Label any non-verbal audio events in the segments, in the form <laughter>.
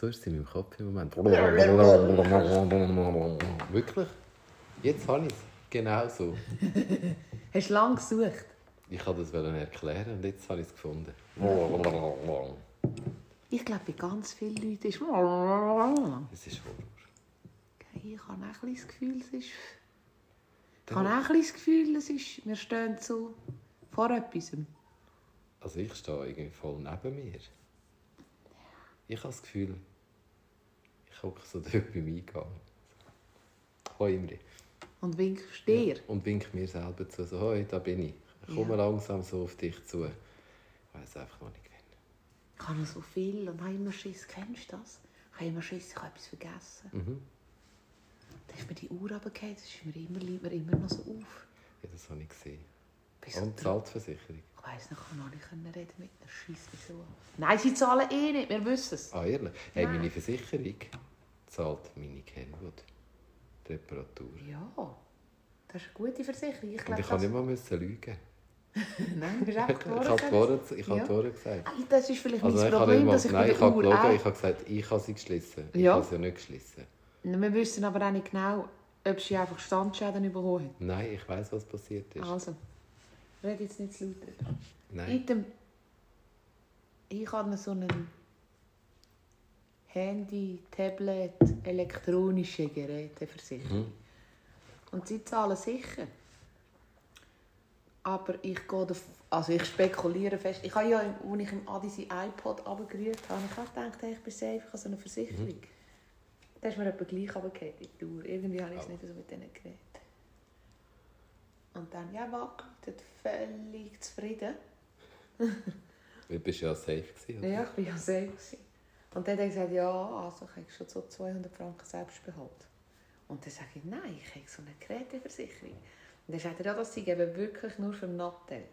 So ist es in meinem Kopf im Moment. <laughs> Wirklich? Jetzt habe ich es. Genau so. <laughs> Hast du lange gesucht? Ich wollte das erklären und jetzt habe ich es gefunden. Ich glaube, bei ganz vielen Leuten ist... Es ist Horror. Ich habe auch ein das Gefühl, es ist... Ich habe auch ein das Gefühl, es ist... Wir stehen so vor etwas. Also ich stehe irgendwie voll neben mir. Ich habe das Gefühl, ich hocke so dort beim Eingang. Hoi Imri. Und winkst dir. Und wink mir selber zu, so, hoi, da bin ich. Ich komme Ja. langsam so auf dich zu. Ich weiß einfach noch nicht, wen. Ich habe noch so viel und habe immer Schiss. Kennst du das? Ich habe immer Schiss, ich habe etwas vergessen. Mhm. Dann ist mir die Uhr runtergefallen, das ist mir immer, liegt mir immer noch so auf. Ja, das habe ich gesehen. Bis Und zahlt die Versicherung? Ich weiss noch, ich kann noch nicht reden mit einer Scheiss. Nein, sie zahlen eh nicht, wir wissen es. Ah, ehrlich? Hey, meine Versicherung zahlt meine Kenwood. Die Reparatur. Ja, das ist eine gute Versicherung. Ich Und glaube, ich kann das... nicht mal müssen lügen. <laughs> Nein, du bist Ich einfach habe. Wahrheit, ich habe Ja. gesagt. Das ist vielleicht Also mein ich Problem, mal, dass ich nein, ich habe gelogen, auch... ich habe gesagt, ich habe sie geschlissen. Ich Ja. habe sie ja nicht geschlissen. Wir wissen aber auch nicht genau, ob sie einfach Standschäden bekommen hat. Nein, ich weiß, was passiert ist. Also, red jetzt nicht zu laut. Nein. Item, ich habe so einen Handy, Tablet, elektronische Geräteversicherung. Mhm. Und sie zahlen sicher. Aber ich gehe also ich spekuliere fest. Ich habe ja, als ich im Adi sein iPod abgerührt habe, ich habe gedacht, hey, ich bin safe, ich habe so eine Versicherung. Mhm. Da ist mir etwa gleich runtergefallen, die Tour. Irgendwie habe ich es nicht so mit denen geredet. Und dann, ja, wackelt, völlig zufrieden. Du bist ja safe gewesen, oder? Ja, ich war ja safe. gewesen. Und dann hat er gesagt, ja, also ich habe schon so 200 Franken Selbstbehalt. Und dann sage ich, nein, ich habe so eine Geräteversicherung. Und dann sagt er, ja, das sei eben wirklich nur für Nattel.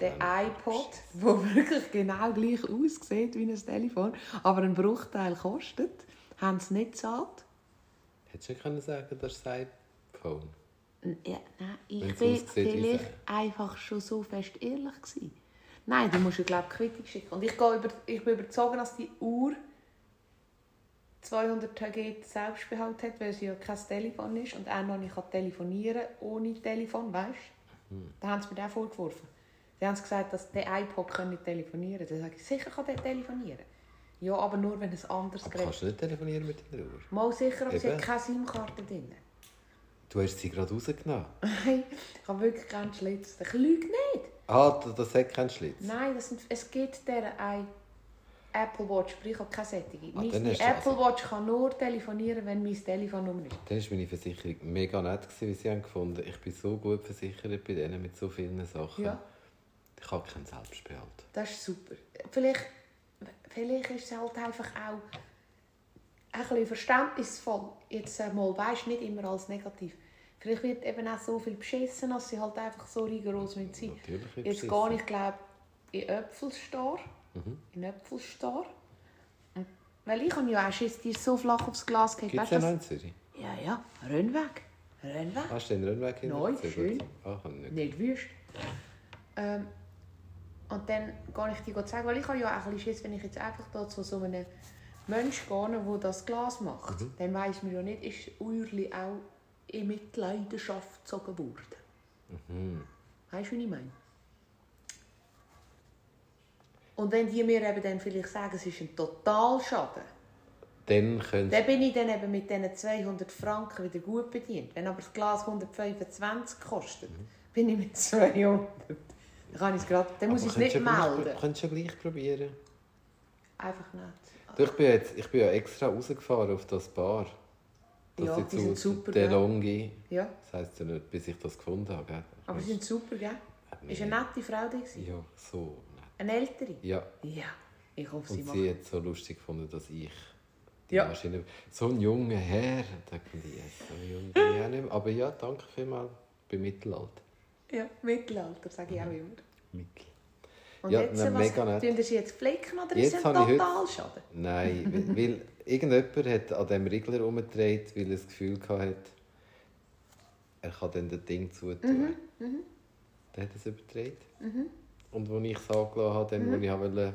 Der iPod, der <laughs> wirklich genau gleich aussieht wie ein Telefon, aber einen Bruchteil kostet, haben sie nicht gezahlt. Hättest du können sagen, das ist ein iPhone? Ja, nein, ich bin wie vielleicht einfach schon so fest ehrlich gewesen. Nein, du musst ja, glaube ich, Quittung schicken. Und ich, gehe über, ich bin überzeugt, dass die Uhr 200 TG Selbstbehalt hat, weil sie ja kein Telefon ist und auch noch nicht kann telefonieren ohne Telefon, weißt du? Hm. Da haben sie mir auch vorgeworfen. Sie haben gesagt, dass der iPod kann nicht telefonieren kann. Dann sage ich, sicher kann der telefonione. Ja, aber nur, wenn ein anderes Aber Gerät... kannst du nicht telefonieren mit deiner Uhr? Mal sicher, aber sie hat keine SIM-Karte drin. Du hast sie gerade rausgenommen. <laughs> Nein, ich habe wirklich keinen Schlitz. Ich lüge nicht. Ah, das- hat keinen Schlitz. Nein, das sind, es gibt der ein Apple Watch, sprich ich habe keine sättige. Ah, Meine Apple also- Watch kann nur telefonieren, wenn mein Telefonnummer ist. Dann war meine Versicherung mega nett, gewesen, wie sie haben gefunden Ich bin so gut versichert bei denen mit so vielen Sachen. Ja. Ich habe keinen Selbstbehalt. Das ist super. Vielleicht, vielleicht ist es halt einfach auch ein bisschen verständnisvoll. Jetzt äh, mal, weißt nicht immer als negativ. Vielleicht wird eben auch so viel beschissen, dass sie halt einfach so rigoros müssen sein Natürlich wird Jetzt beschissen. gehe ich, glaube in Äpfelstar. Mhm. In Äpfelstar. Und- Weil ich habe ja auch Schiss, die ist so flach aufs Glas geht. Gibt es in Zürich? Ja, ja. Rennweg. Rennweg. Hast du den Rennweg hinter Nein, schön. gut. Ah, nicht. Nicht wüst. Ähm, und dann gehe ich dir zeigen, weil ich habe ja auch ein bisschen Schiss, wenn ich jetzt einfach da zu so einem Menschen gehe, der das Glas macht, Mhm. dann weiss man ja nicht, ist das Uhrli auch in Mitleidenschaft gezogen worden. Mhm. Weißt du, wie ich meine? Und wenn die mir eben dann vielleicht sagen, es ist ein Totalschaden, Dann könnt dann bin ich dann eben mit diesen 200 Franken wieder gut bedient. Wenn aber das Glas 125 kostet, bin ich mit 200. Dann, kann ich es grad, dann muss ich es nicht melden. Könntest du ja gleich probieren. Einfach nicht. Du, ich, bin jetzt, ich bin ja extra rausgefahren auf das Bar. Das Ja, jetzt die sind super, der gell? Longi. Ja, Das heisst ja nicht, bis ich das gefunden habe. Gell? aber sie sind super, gell? Nee. Ist eine nette Frau die gewesen? Ja, so nett. Eine ältere? Ja, Ja. Ich hoffe, sie und macht... sie hat so lustig gefunden, dass ich die Ja. Maschine... So ein junger Herr, da denken die, yes, so junger bin ich auch nicht mehr. Aber ja, danke vielmals. Ich bin Mittelalter. Ja, Mittelalter, sage ich auch immer. Mittel. Und Ja, jetzt, nein, was, mega nett. Sie jetzt flicken oder Jetzt ist es ich heute- Totalschaden? Nein, weil, irgendjemand hat an diesem Regler herumgedreht, weil er das Gefühl hatte, er kann dann das Ding zutun. Mhm, Dann hat er es überdreht. Und als ich es angelassen habe, dann, wo ich wollte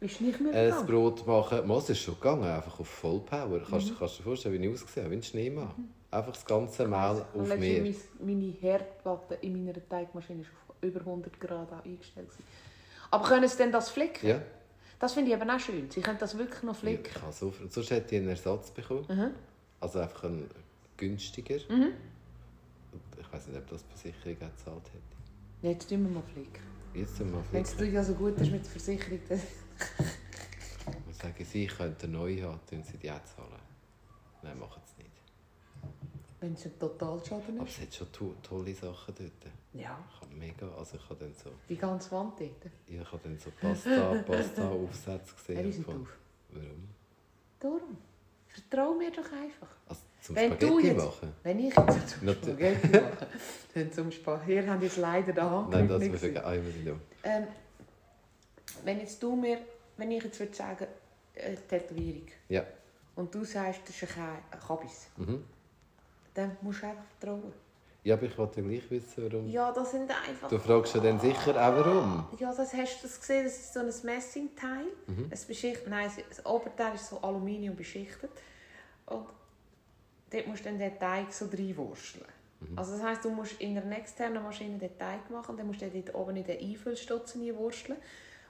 Bist du nicht mehr ein gegangen? Brot machen. Es ist schon gegangen, einfach auf Vollpower. Kannst, du kannst du dir vorstellen, wie ich ausgesehen habe, wie ein Schneemann. Einfach das ganze Mehl auf Meer. Meine, meine Herdplatte in meiner Teigmaschine ist auf über 100 Grad eingestellt. gewesen. Aber können sie denn das flicken? Ja, Das finde ich eben auch schön. Sie können das wirklich noch ich flicken. habe so, sonst hätte ich einen Ersatz bekommen. Mhm. Also einfach einen günstiger. Mhm. Ich weiß nicht, ob das die Versicherung auch gezahlt hätte. Jetzt tun wir mal flicken. Jetzt sind wir Wenn es flicken. dir ja so gut ist mit der Versicherung, dann... Sagen, sie könnten neu haben, tun sie die auch zahlen. Nein, machen sie. Wenn es ein Totalschaden Aber ist. es hat schon to tolle Sachen dort. Ja, Ich habe mega, also ich habe dann so, die ganze Wand dort. ich habe dann so Pasta, <laughs> Pasta Aufsätze gesehen. Die gefunden, drauf. Warum? Darum. Vertrau mir doch einfach. Also zum Wenn du Spaghetti jetzt- machen? Wenn ich jetzt zum Spaghetti mache, <laughs> dann zum Spaghetti... Hier haben jetzt leider den Hand Nein, das muss ich einmal nicht. ähm, Wenn jetzt du mir... Wenn ich jetzt würde sagen, äh, Tätowierung, Ja. und du sagst, das ist ein Kabis, Mhm. Dann musst du einfach vertrauen. Ja, aber ich wollte ja gleich wissen, warum. Ja, das sind einfach... Du fragst ja dann sicher auch, warum. Ja, das hast du das gesehen, das ist so ein Messingteil. Mhm. Es beschichtet, nein, das Oberteil ist so Aluminium beschichtet. Und dort musst du dann den Teig so reinwurschteln. Mhm. Also das heisst, du musst in einer externen Maschine den Teig machen dann musst du den dort oben in den Einfüllstutzen reinwursteln.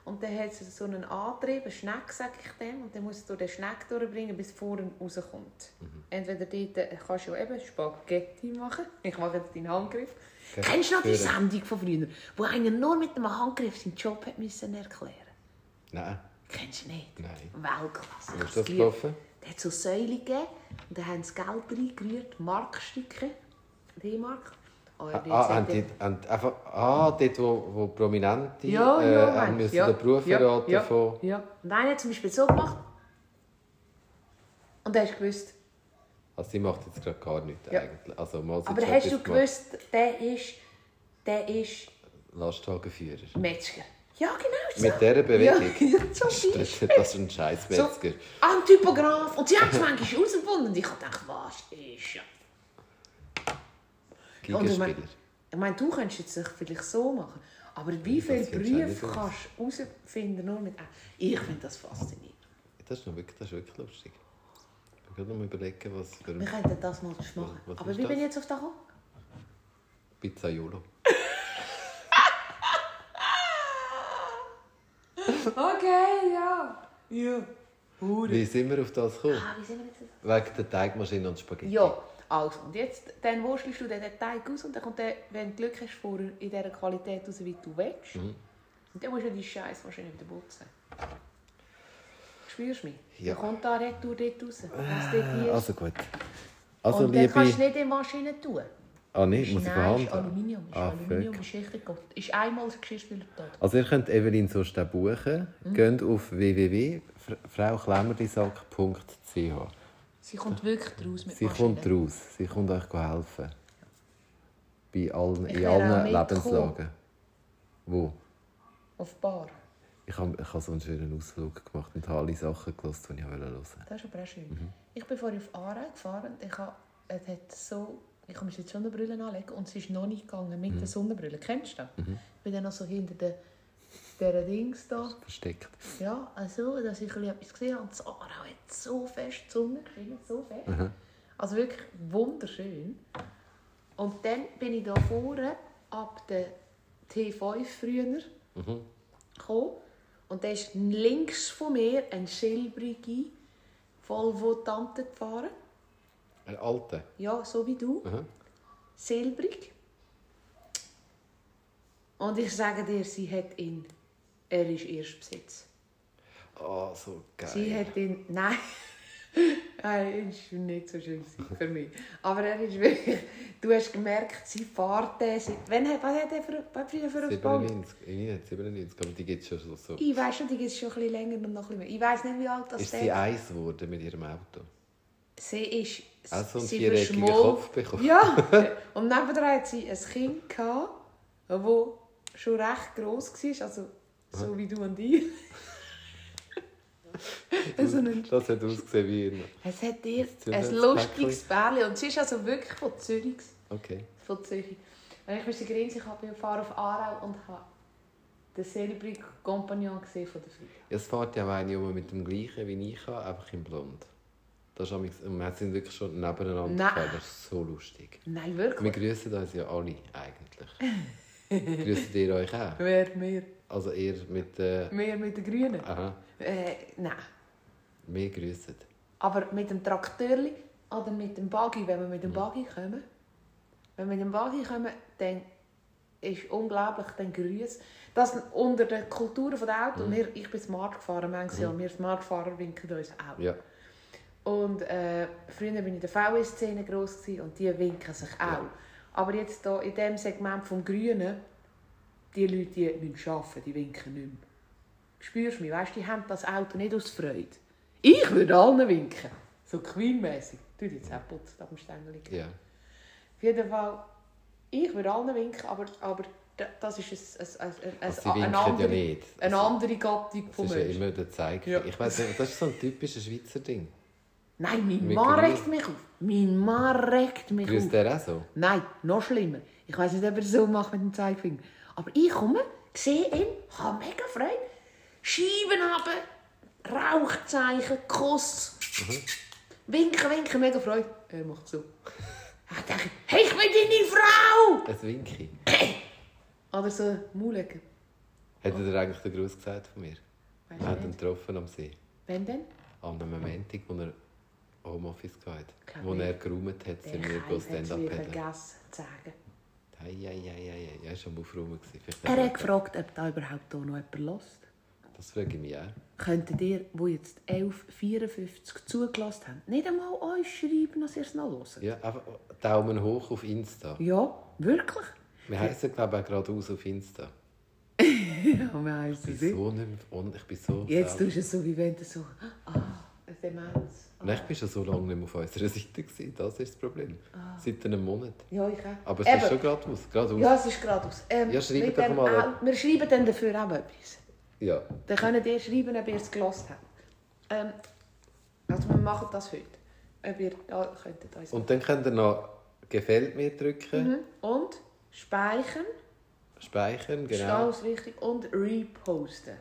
Und dann hat es so einen Antrieb, einen Schneck, sage ich dem, und dann musst du den Schneck durchbringen, bis vorne rauskommt. Mhm. Entweder dort äh, kannst du ja eben Spaghetti machen. Ich mache jetzt deinen Handgriff. Okay. Kennst du noch die Sendung von früher, wo einer nur mit einem Handgriff seinen Job hat müssen erklären Nein, Kennst du nicht? nein. Weltklasse. Wie ist das gelaufen? Der hat so Säulen gegeben und dann haben sie Geld reingerührt, Markstücke, D-Mark. Ah, haben die, haben einfach, ah, dort, wo, wo Prominente ja, äh, ja, haben müssen ja, den Beruf ja, verraten ja, von... Ja. Und einer hat zum Beispiel so gemacht. Und dann hast du gewusst. Also sie macht jetzt gerade gar nichts Ja. eigentlich. Also, sie Aber hast du gewusst, der ist, der ist Lastwagenführer. Metzger? Ja, genau so. Mit dieser Bewegung? <laughs> Ja, zum Das das ist ein scheiß So, Metzger. ah, ein Typograf. Und sie haben es manchmal herausgefunden. Und ich gedacht, was ist ja. Und ich meine, du könntest jetzt vielleicht so machen. Aber wie viele aus. kannst du herausfinden nur mit Ich finde das faszinierend. Das ist, noch wirklich, das ist wirklich lustig. Ich kann noch mal überlegen, was für Wir könnten das mal machen. Was Aber ist wie bin das? ich jetzt auf das gekommen? Pizzaiolo. <laughs> Okay, ja. Ja. Hure. Wie sind wir auf das gekommen? Ah, wie sind wir jetzt? Wegen der Teigmaschine und Spaghetti. Ja, also. Und jetzt dann wurstelst du den Teig aus und dann kommt der, wenn du Glück hast, vorher in dieser Qualität raus, wie du willst. Mhm. Und dann musst du die Scheiße wahrscheinlich wieder putzen. Spürst du mich? Ja. Dann kommt da Retour dort raus. Äh. Also gut. Also und dann kannst du liebe... nicht in die Maschine tun. Ah nicht, muss ich verhandeln? Aluminium. Ist Ah, Aluminium fuck. ist richtig gut. Ist einmal das Geschirrspüler tot. Also ihr könnt Evelyn so buchen. Mhm. Geht auf www.frauklemmerdisack.ch Sie kommt wirklich raus mit Sie Maschine. kommt raus. Sie kommt euch helfen. Bei allen, in allen. Lebenslagen. Wo? Auf Bar. Ich habe ich hab so einen schönen Ausflug gemacht und habe alle Sachen gehört, die ich hören wollte. Das ist aber auch schön. Mhm. Ich bin vorhin auf Aarau gefahren und ich habe, es hat so, ich musste die Sonnenbrille anlegen und es ist noch nicht gegangen mit Mhm. der Sonnenbrille. Kennst du das? Ich bin dann noch so hinter der, der Dings da. Versteckt. Ja, also, dass ich etwas gesehen habe. Das Aarau hat so fest die Sonne geschienen, so fest. Mhm. Also wirklich wunderschön. Und dann bin ich da vorne ab der T5 früher Mhm. gekommen. Und da ist links von mir ein silbrige Volvo Tante gefahren. Ein alter. Ja, so wie du. Mhm. Silbrig. Und ich sage dir, sie hat ihn. Er ist Erstbesitz. Oh, so geil. Sie hat ihn. Nein. <laughs> Nein, es war nicht so schön für mich. Aber er ist wirklich. Du hast gemerkt, sie fährt den. Wann hat, was hat er für, was früher für ein Bau? 97, ich nicht 97, aber die gibt es schon so. Ich weiß schon, die gibt es schon ein bisschen länger und noch ein bisschen mehr. Ich weiß nicht, wie alt das Ist der sie eins geworden mit ihrem Auto? Sie ist. Auch so einen sie viereckigen Kopf bekommen? Ja. <laughs> Und nebenan hat sie ein Kind gehabt, das schon recht gross war, also so wie du und ich. <laughs> so ein, Das hat ausgesehen wie ein... es hat Das ein lustiges Bärli und sie ist also wirklich von Zürich. Okay. Von Zürich. Und ich musste grinsen, ich habe fahre auf Aarau und habe der Celebrity Compagnon gesehen von der Frau. Es fährt ja auch eine um mit dem gleichen wie ich habe, einfach in blond. Das und wir sind wirklich schon nebeneinander Nein. gefahren. Das ist so lustig. Nein, Wir wirklich. grüßen uns ja alle eigentlich. Grüßt ihr euch auch? <laughs> Wer mehr? Also ihr mit äh, Mehr mit den Grünen? aha, Äh, nein. wir grüßen. Aber mit dem Traktorli oder mit dem Buggy, wenn wir mit dem Mhm. Buggy kommen, wenn wir mit dem Buggy kommen, dann ist unglaublich, dann grüß. Das unter den Kulturen der Autos, Mhm. wir, ich bin Smart gefahren, manchmal ja, wir Smartfahrer winken uns auch. Ja, Und äh, früher war ich in der VW-Szene gross gewesen, und die winken sich auch. Ja. Aber jetzt hier in diesem Segment vom Grünen, die Leute, die müssen arbeiten, die winken nicht mehr. Spürst du mich? Weißt, die haben das Auto nicht aus Freude. Ich würde allen winken. So Queen-mässig. Du jetzt auch putzt am Stängel. ja. Auf jeden Fall, ich würde allen winken, aber, aber da- das ist ein, ein, ein, ein, Also eine, winken andere, ja nicht. eine andere Gattung Das von ist ja Menschen. immer der Zeig. Ja. Ich weiß das ist so ein typisches Schweizer Ding. Nein, mein Mit Mann regt mich auf. Mein Mann regt mich auf. Grüßt der auch so? Nein, noch schlimmer. Ich weiß nicht, ob er das so macht mit dem Zeigefinger. Aber ich komme, sehe ihn, habe mega Freude. Scheiben runter, Rauchzeichen, Kuss. Winken, winken, mega Freude. Er macht so. Ich denke, hey, ich bin deine Frau! Ein Winki. <clears throat> Oder so Maulecken. Hat er dir eigentlich den Gruß gesagt von mir? Weiss Wir haben ich ihn getroffen am See. Wenn denn? An einem Montag, wo er Homeoffice hatte. Wo ich. er geräumt hat, sind wir hat es Stand-up mir paddeln. vergessen zu sagen. Hei. Er war am Aufräumen. Er hat gefragt, ob da überhaupt noch jemand hört. Das frage ich mich auch. Könntet ihr, die jetzt 11.54 zugelassen haben, nicht einmal uns schreiben, dass ihr es noch hört? Ja, einfach Daumen hoch auf Insta. Ja, wirklich? Wir heißen, glaube ich, auch geradeaus auf Insta. <laughs> Ja, wir heissen Ich bin so nicht mehr, ich bin so Jetzt tust du es so, wie wenn du so, ah, eine Demenz. Ah. Ich bin schon so lange nicht mehr auf unserer Seite. Gewesen. Das ist das Problem. Seit einem Monat. Ja, ich auch. Aber es Eben. ist schon geradeaus. geradeaus. Ja, es ist geradeaus. Ähm, Ja, schreibt dem mal. auch- Wir schreiben dann dafür auch etwas. ja. Dann könnt ihr schreiben, ob ihr es gelost habt. Ähm, also wir machen das heute. Ob ihr da könntet uns Und dann könnt ihr noch «Gefällt mir» drücken, Mhm. Und speichern, speichern, genau. genau. ist wichtig, und reposten.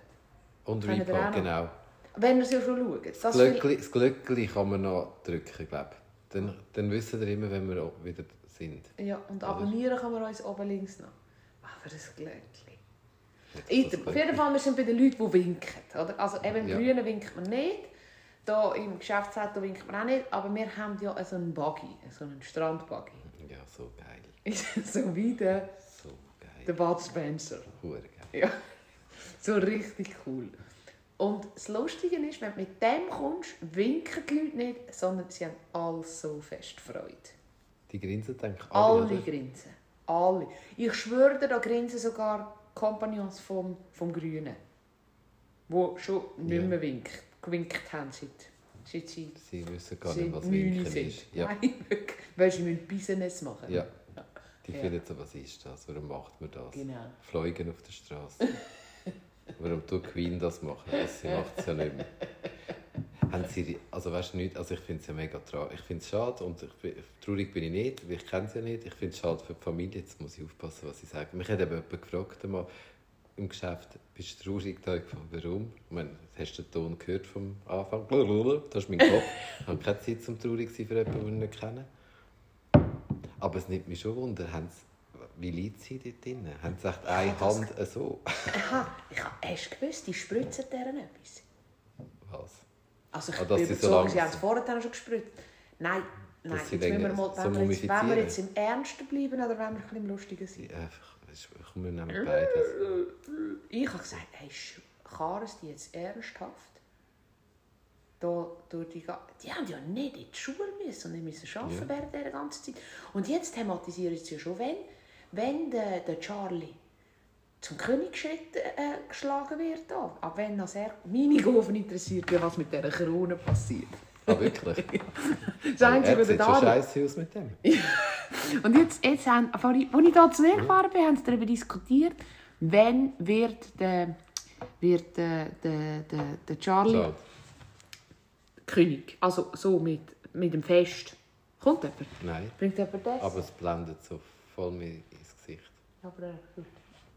Und noch? genau. Wenn ihr es ja schon schaut. Das Das Glöckli, das Glöckli kann man noch drücken, glaube. Dann, dann wissen ihr immer, wenn wir wieder sind. Ja, und abonnieren kann man uns oben links noch. Aber das Glöckchen. Nicht, dass Item. Auf jeden Fall, wir sind bei den Leuten, die winken. Oder? Also eben im Ja. Grünen winkt man nicht. Hier im Geschäftsauto winkt man auch nicht. Aber wir haben ja so einen Buggy, so einen Strandbuggy. Ja, so geil. <laughs> so wie der, So der geil. Bud Spencer. Hure geil. Ja, <laughs> so richtig cool. Und das Lustige ist, wenn du mit dem kommst, winken die Leute nicht, sondern sie haben alle so fest Freude. Die grinsen, denke ich, alle, Alle grinsen. Alle. Ich schwöre dir, da grinsen sogar Kompagnons vom, vom Grünen. Die schon nicht Ja. mehr winkt, gewinkt haben, seit, seit sie, Sie wissen gar nicht, was Winken sind. ist. Ja. Nein, wirklich. Weil sie müssen Business machen. ja. Die Ja. finden so, was ist das? Warum macht man das? Genau. Fliegen auf der Straße. <laughs> Warum tut Queen das machen? Das, sie macht es ja nicht mehr. Haben sie, also weißt du nicht, also ich finde es ja mega traurig. Ich finde es schade und ich, bin- traurig bin ich nicht, weil ich kenne sie ja nicht. Ich finde es schade für die Familie, jetzt muss ich aufpassen, was ich sage. Mich hat eben jemand gefragt einmal im Geschäft, bist du traurig? Da ich gefragt, warum? Ich meine, hast du den Ton gehört vom Anfang? Das ist mein Kopf. Ich habe keine Zeit zum traurig sein für jemanden, den ich nicht kenne. Aber es nimmt mich schon Wunder, haben sie, wie liegt sie dort drin? Haben sie echt eine das- Hand äh, so? Aha, ich habe erst gewusst, die spritzen deren etwas. Was? Also ich Ah, bin sie so sie haben es vorher schon gespritzt. Nein, nein. Jetzt müssen wir mal, so wenn, wir jetzt, wenn wir jetzt im Ernsten bleiben oder wenn wir ein bisschen im Lustigen sind. Die einfach, ich wir nehmen beides. Ich habe gesagt, hey, Kares die jetzt ernsthaft? Da, durch die, ga- die haben ja nicht in die Schule müssen und nicht müssen arbeiten Ja. während dieser ganzen Zeit. Und jetzt thematisieren sie ja schon, wenn, wenn der, der Charlie zum Königsschritt äh, geschlagen wird. Da. Ab wenn das er, meine Gofen interessiert ja, was mit dieser Krone passiert. Ah, wirklich? <laughs> Das Einzige, was Dani- scheiße aus mit dem. Und jetzt, jetzt haben, als ich, da zu dir gefahren bin, haben sie darüber diskutiert, wann wird der, wird der, der, der, der Charlie So. König. Also so mit, mit dem Fest. Kommt jemand? Nein, Bringt jemand das? aber es blendet so voll Gesicht. Aber äh,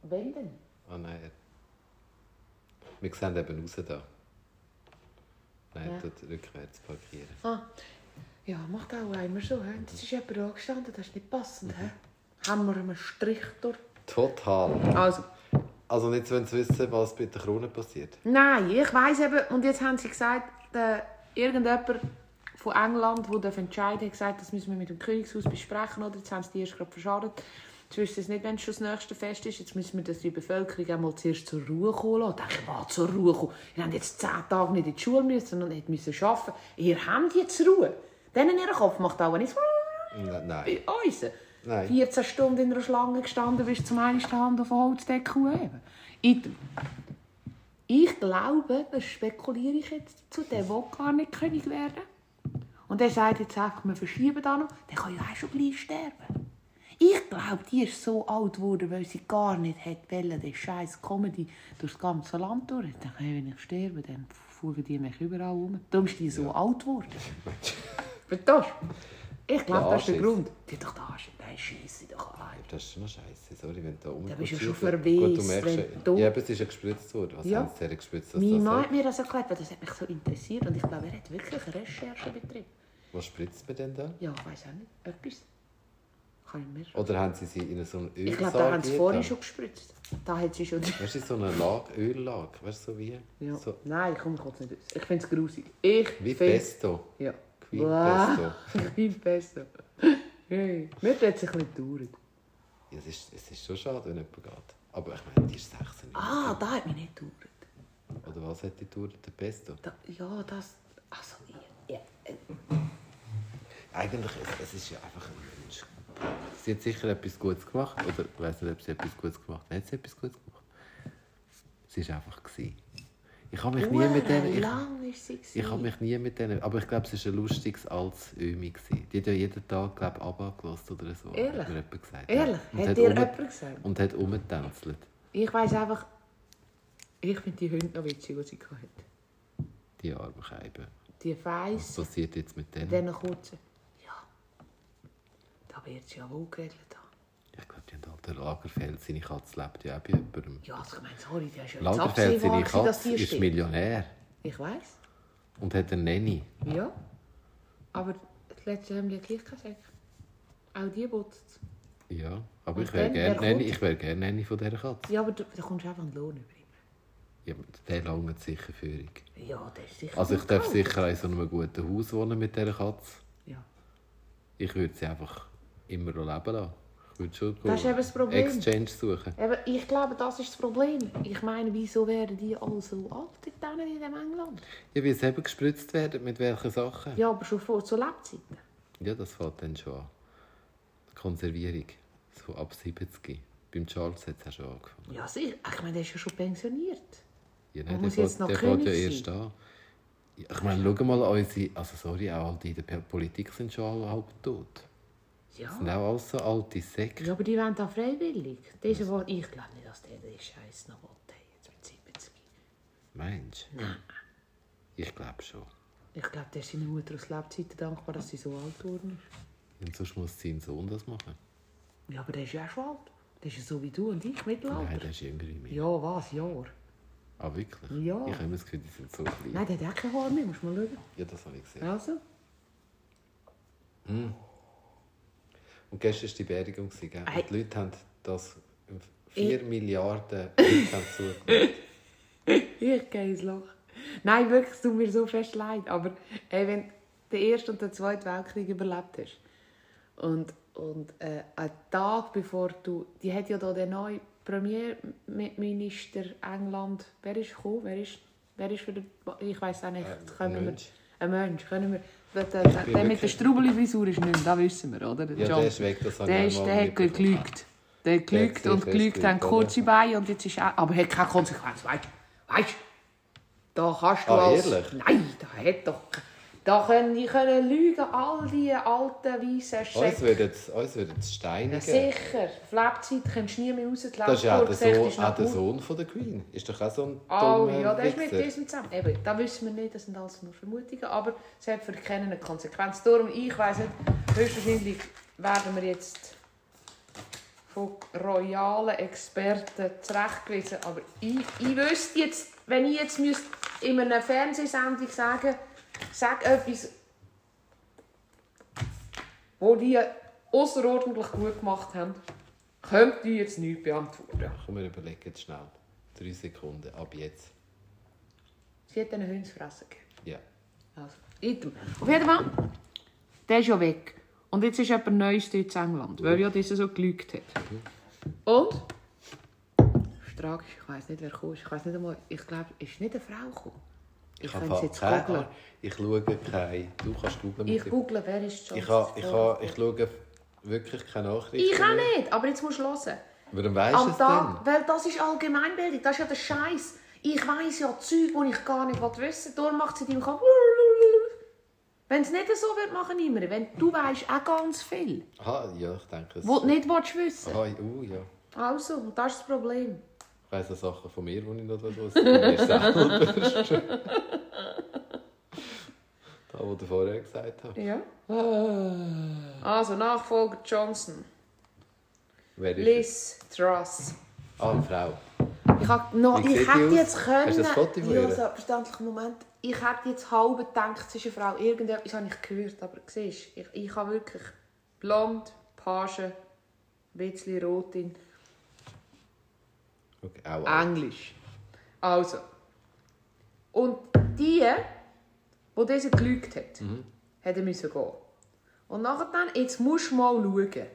wenn denn? Ah nein, er- Wir sehen eben raus da. Nein, Ja. dort rückwärts parkieren. Ah. Ja, macht auch einmal so. He? Das ist jemand angestanden, das ist nicht passend. He? Haben wir einen Strich durch. Total. Also. Also jetzt wollen Sie wissen, was bei der Krone passiert. Nein, ich weiss eben, und jetzt haben sie gesagt, äh, irgendjemand von England, der entscheiden hat gesagt, das müssen wir mit dem Königshaus besprechen, oder? Jetzt haben sie die erst gerade verschadet. Jetzt wissen es nicht, wenn es schon das nächste Fest ist. Jetzt müssen wir das die Bevölkerung einmal zuerst zur Ruhe kommen lassen. Ich denke, zur Ruhe kommen? Ihr habt jetzt zehn Tage nicht in die Schule müssen und nicht müssen arbeiten. Ihr habt jetzt Ruhe. Dann in ihrem Kopf macht auch nichts. Nein. Bei uns. Nein. 14 Stunden in einer Schlange gestanden, bis zum einen die Hand auf den Holzdeckel heben. Ich, ich glaube, das spekuliere ich jetzt dazu, der will gar nicht König werden. Und er sagt jetzt einfach, wir verschieben da noch, der kann ja auch schon gleich sterben. Ich glaube, die ist so alt geworden, weil sie gar nicht hätte wollen, die scheiß Comedy durch das ganze Land durch. Hey, wenn ich sterbe, dann fuhren die mich überall um. Darum ist die so alt geworden. <laughs> Verstehst? Ich glaube, das ist der. Grund. Die doch da ist, nein, scheisse doch an. Das ist schon scheiße. Sorry, wenn du da Da bist du schon verwest, du merkst, ja- du- Ja, aber es ist ja gespritzt worden. Was Ja. haben sie denn gespritzt? dass Mein das Mann hat? hat mir das erklärt, weil das hat mich so interessiert. Und ich glaube, er hat wirklich Recherche betrieben. Was spritzt man denn da? Ja, ich weiß auch nicht. Etwas. Oder haben sie sie in so einem Ölsarg Ich glaube, da haben sie vorhin schon gespritzt. Da hat sie schon... Weißt du, so eine Lage, Öllage, weißt du, so wie? Ja. So, Nein, ich komme kurz nicht aus. Ich finde es grusig. Ich wie find- Pesto. Ja. Queen Wow. Queen Pesto. Hey. Mir hat es ein bisschen gedauert. Ja, es, ist, es ist schon schade, wenn jemand geht. Aber ich meine, die ist 96. Ah, da hat mich nicht gedauert. Oder was hat die gedauert? Der Pesto? Da, ja, das... Also, ja. ja. Eigentlich, es, es ist ja einfach ein. Sie hat sicher etwas Gutes gemacht. Oder ich weiß nicht, ob sie etwas Gutes gemacht hat. Hat sie etwas Gutes gemacht? Sie war einfach. Gewesen. Ich habe mich nie mit denen... Ich, lang ist sie ich habe mich nie mit denen... Aber ich glaube, es war ein lustiges altes Ömi. Die hat ja jeden Tag, glaube ich, gehört oder so. Ehrlich? Hat mir jemand gesagt. Ehrlich? Und Hat hat dir um- jemand gesagt? Und hat umgetänzelt. Ich weiss einfach... Ich finde die Hunde noch witzig, die sie hatte. Die armen Scheiben. Die Was Weiss, passiert jetzt mit denen? diesen kurzen. Wird ja wohl geregelt haben. Ich glaube, die haben halt der Lagerfeld, seine Katze lebt ja auch bei jemandem. Ja, also ich meine, sorry, der ist ja jetzt Lagerfeld, seine absehbar, dass Katze, die ist stirbt. Millionär Ich weiss. und hat eine Nanny. Ja. Aber das letzte haben wir gleich gesagt. Auch die putzt Ja, aber Und ich wäre dann, gerne Nanny, kommt? ich wär gern Nanny von dieser Katze. Ja, aber du, da kommst du einfach einen Lohn über. Ja, der langt sicher Führung. Ja, der ist sicher Also ich gut darf sicher in so einem guten Haus wohnen mit dieser Katze. Ja. Ich würde sie einfach immer noch leben lassen. Ich würde schon Das ist eben das Problem. Exchange suchen. Aber ich glaube, das ist das Problem. Ich meine, wieso werden die alle so alt in dem England? Ja, wie es eben gespritzt werden, mit welchen Sachen. Ja, aber schon vor zur Lebzeiten. Ja, das fängt dann schon an. Konservierung, so ab 70. Beim Charles hat es auch schon angefangen. Ja, sicher. Ich meine, der ist ja schon pensioniert. Ja, nein, muss der jetzt noch der fängt ja König erst an. Ja, Ich meine, schau mal, unsere, also sorry, auch all die in der Politik sind schon alle halb tot. Ja. Das sind auch alles so alte Säcke. Ja, aber die wollen da freiwillig. Diese Wort, ich glaube nicht, dass der den Scheiß noch will, jetzt mit 70. Meinst du? Nein. Ich glaube schon. Ich glaube, der ist seiner Mutter aus Lebzeiten dankbar, dass sie so alt geworden ist. Und sonst muss sein Sohn das machen. Ja, aber der ist ja auch schon alt. Der ist ja so wie du und ich, Nein, Mittelalter. der ist jünger wie mir. Ja, was? Jahr? Ah, wirklich? Ja. Ich habe das Gefühl, die sind so klein. Nein, der hat auch kein Haar mehr, musst mal schauen. Ja, das habe ich gesehen. Also? Und gestern war die Beerdigung, gewesen, gell? Ei. Und die Leute haben das 4 Milliarden Leute haben zugelassen. <laughs> Ich gehe ins Loch. Nein, wirklich, es tut mir so fest leid. Aber ey, wenn du den Ersten und den Zweiten Weltkrieg überlebt hast und, und äh, einen Tag bevor du... Die hat ja da den neuen Premierminister England... Wer ist gekommen? Wer ist, wer ist für den... Ich weiß auch nicht. Äh, können wir, Mensch. ein Mensch. Können wir, der, der, der, der mit der Strubeli-Frisur ist nicht das wissen wir, oder? Ja, der ist weg, das Der, ist, der hat gelügt. Der hat gelügt und gelügt, oder? kurze Beine und jetzt ist er... Aber er hat keine Konsequenz, weißt du? Weißt du? Da kannst du Ah, als... ehrlich? Nein, da hat doch... Da können die können lügen, all die alten, weißen Uns Schätze. würden es- uns würden es steinigen. Sicher. Auf Lebzeit kommst du nie mehr raus. Die Das ist ja auch der, Sohn, auch der. Sohn von der Queen. Ist doch auch so ein Oh ja, der ist mit diesem zusammen. Eben, das wissen wir nicht, das sind alles nur Vermutungen, aber es hat für keinen eine Konsequenz. Darum, ich weiss nicht, höchstwahrscheinlich werden wir jetzt von royalen Experten zurechtgewiesen, aber ich, ich wüsste jetzt wenn ich jetzt müsste in einer Fernsehsendung sagen, sag etwas, wo die außerordentlich gut gemacht haben, könnte ich jetzt nicht beantworten. Komm, wir überlegen jetzt schnell. Drei Sekunden, ab jetzt. Sie hat einen Hund fressen gegeben. Ja. Also, item. Auf jeden Fall, der ist ja weg. Und jetzt ist jemand Neues in England, weil ja dieser so gelügt hat. Und? Ist tragisch, ich weiss nicht, wer gekommen ist. Ich weiss nicht einmal, ich glaube, es ist nicht eine Frau gekommen. Ich könnte es jetzt keine. Ahnung. Ich schaue keine. Du kannst googeln. Ich google, wer ist John Ich, ha, ich, ha, ich schaue wirklich keine Nachrichten. Ich auch nicht, aber jetzt musst du hören. Warum weisst du es Tag, denn? weil das ist Allgemeinbildung, das ist ja der Scheiß. Ich weiss ja Zeug, die ich gar nicht wissen will. Darum macht sie in deinem Kopf. Wenn es nicht so wird, machen immer. Wenn du weißt auch ganz viel, Aha, ja, ich denke es. wo du nicht willst wissen Aha, uh, ja. Also, das ist das Problem. Ich weiss auch Sachen von mir, die ich nicht Von mir selber. <laughs> da, was du vorher gesagt hast. Ja. Also, Nachfolger Johnson. Wer ist Liz Truss. Ah, eine Frau. Ich, hab noch, Wie ich hätte aus? jetzt können... Hast du das Foto von Ja, ihr? selbstverständlich. Moment. Ich hätte jetzt halb gedacht, es ist eine Frau. Irgendetwas habe ich gehört, aber siehst ich, ich habe wirklich blond, Page, ein bisschen rot in Okay, auch. Englisch. Also. Und die, die diese gelügt hat, Mhm. hätte müssen gehen. Und nachher dann, jetzt musst du mal schauen.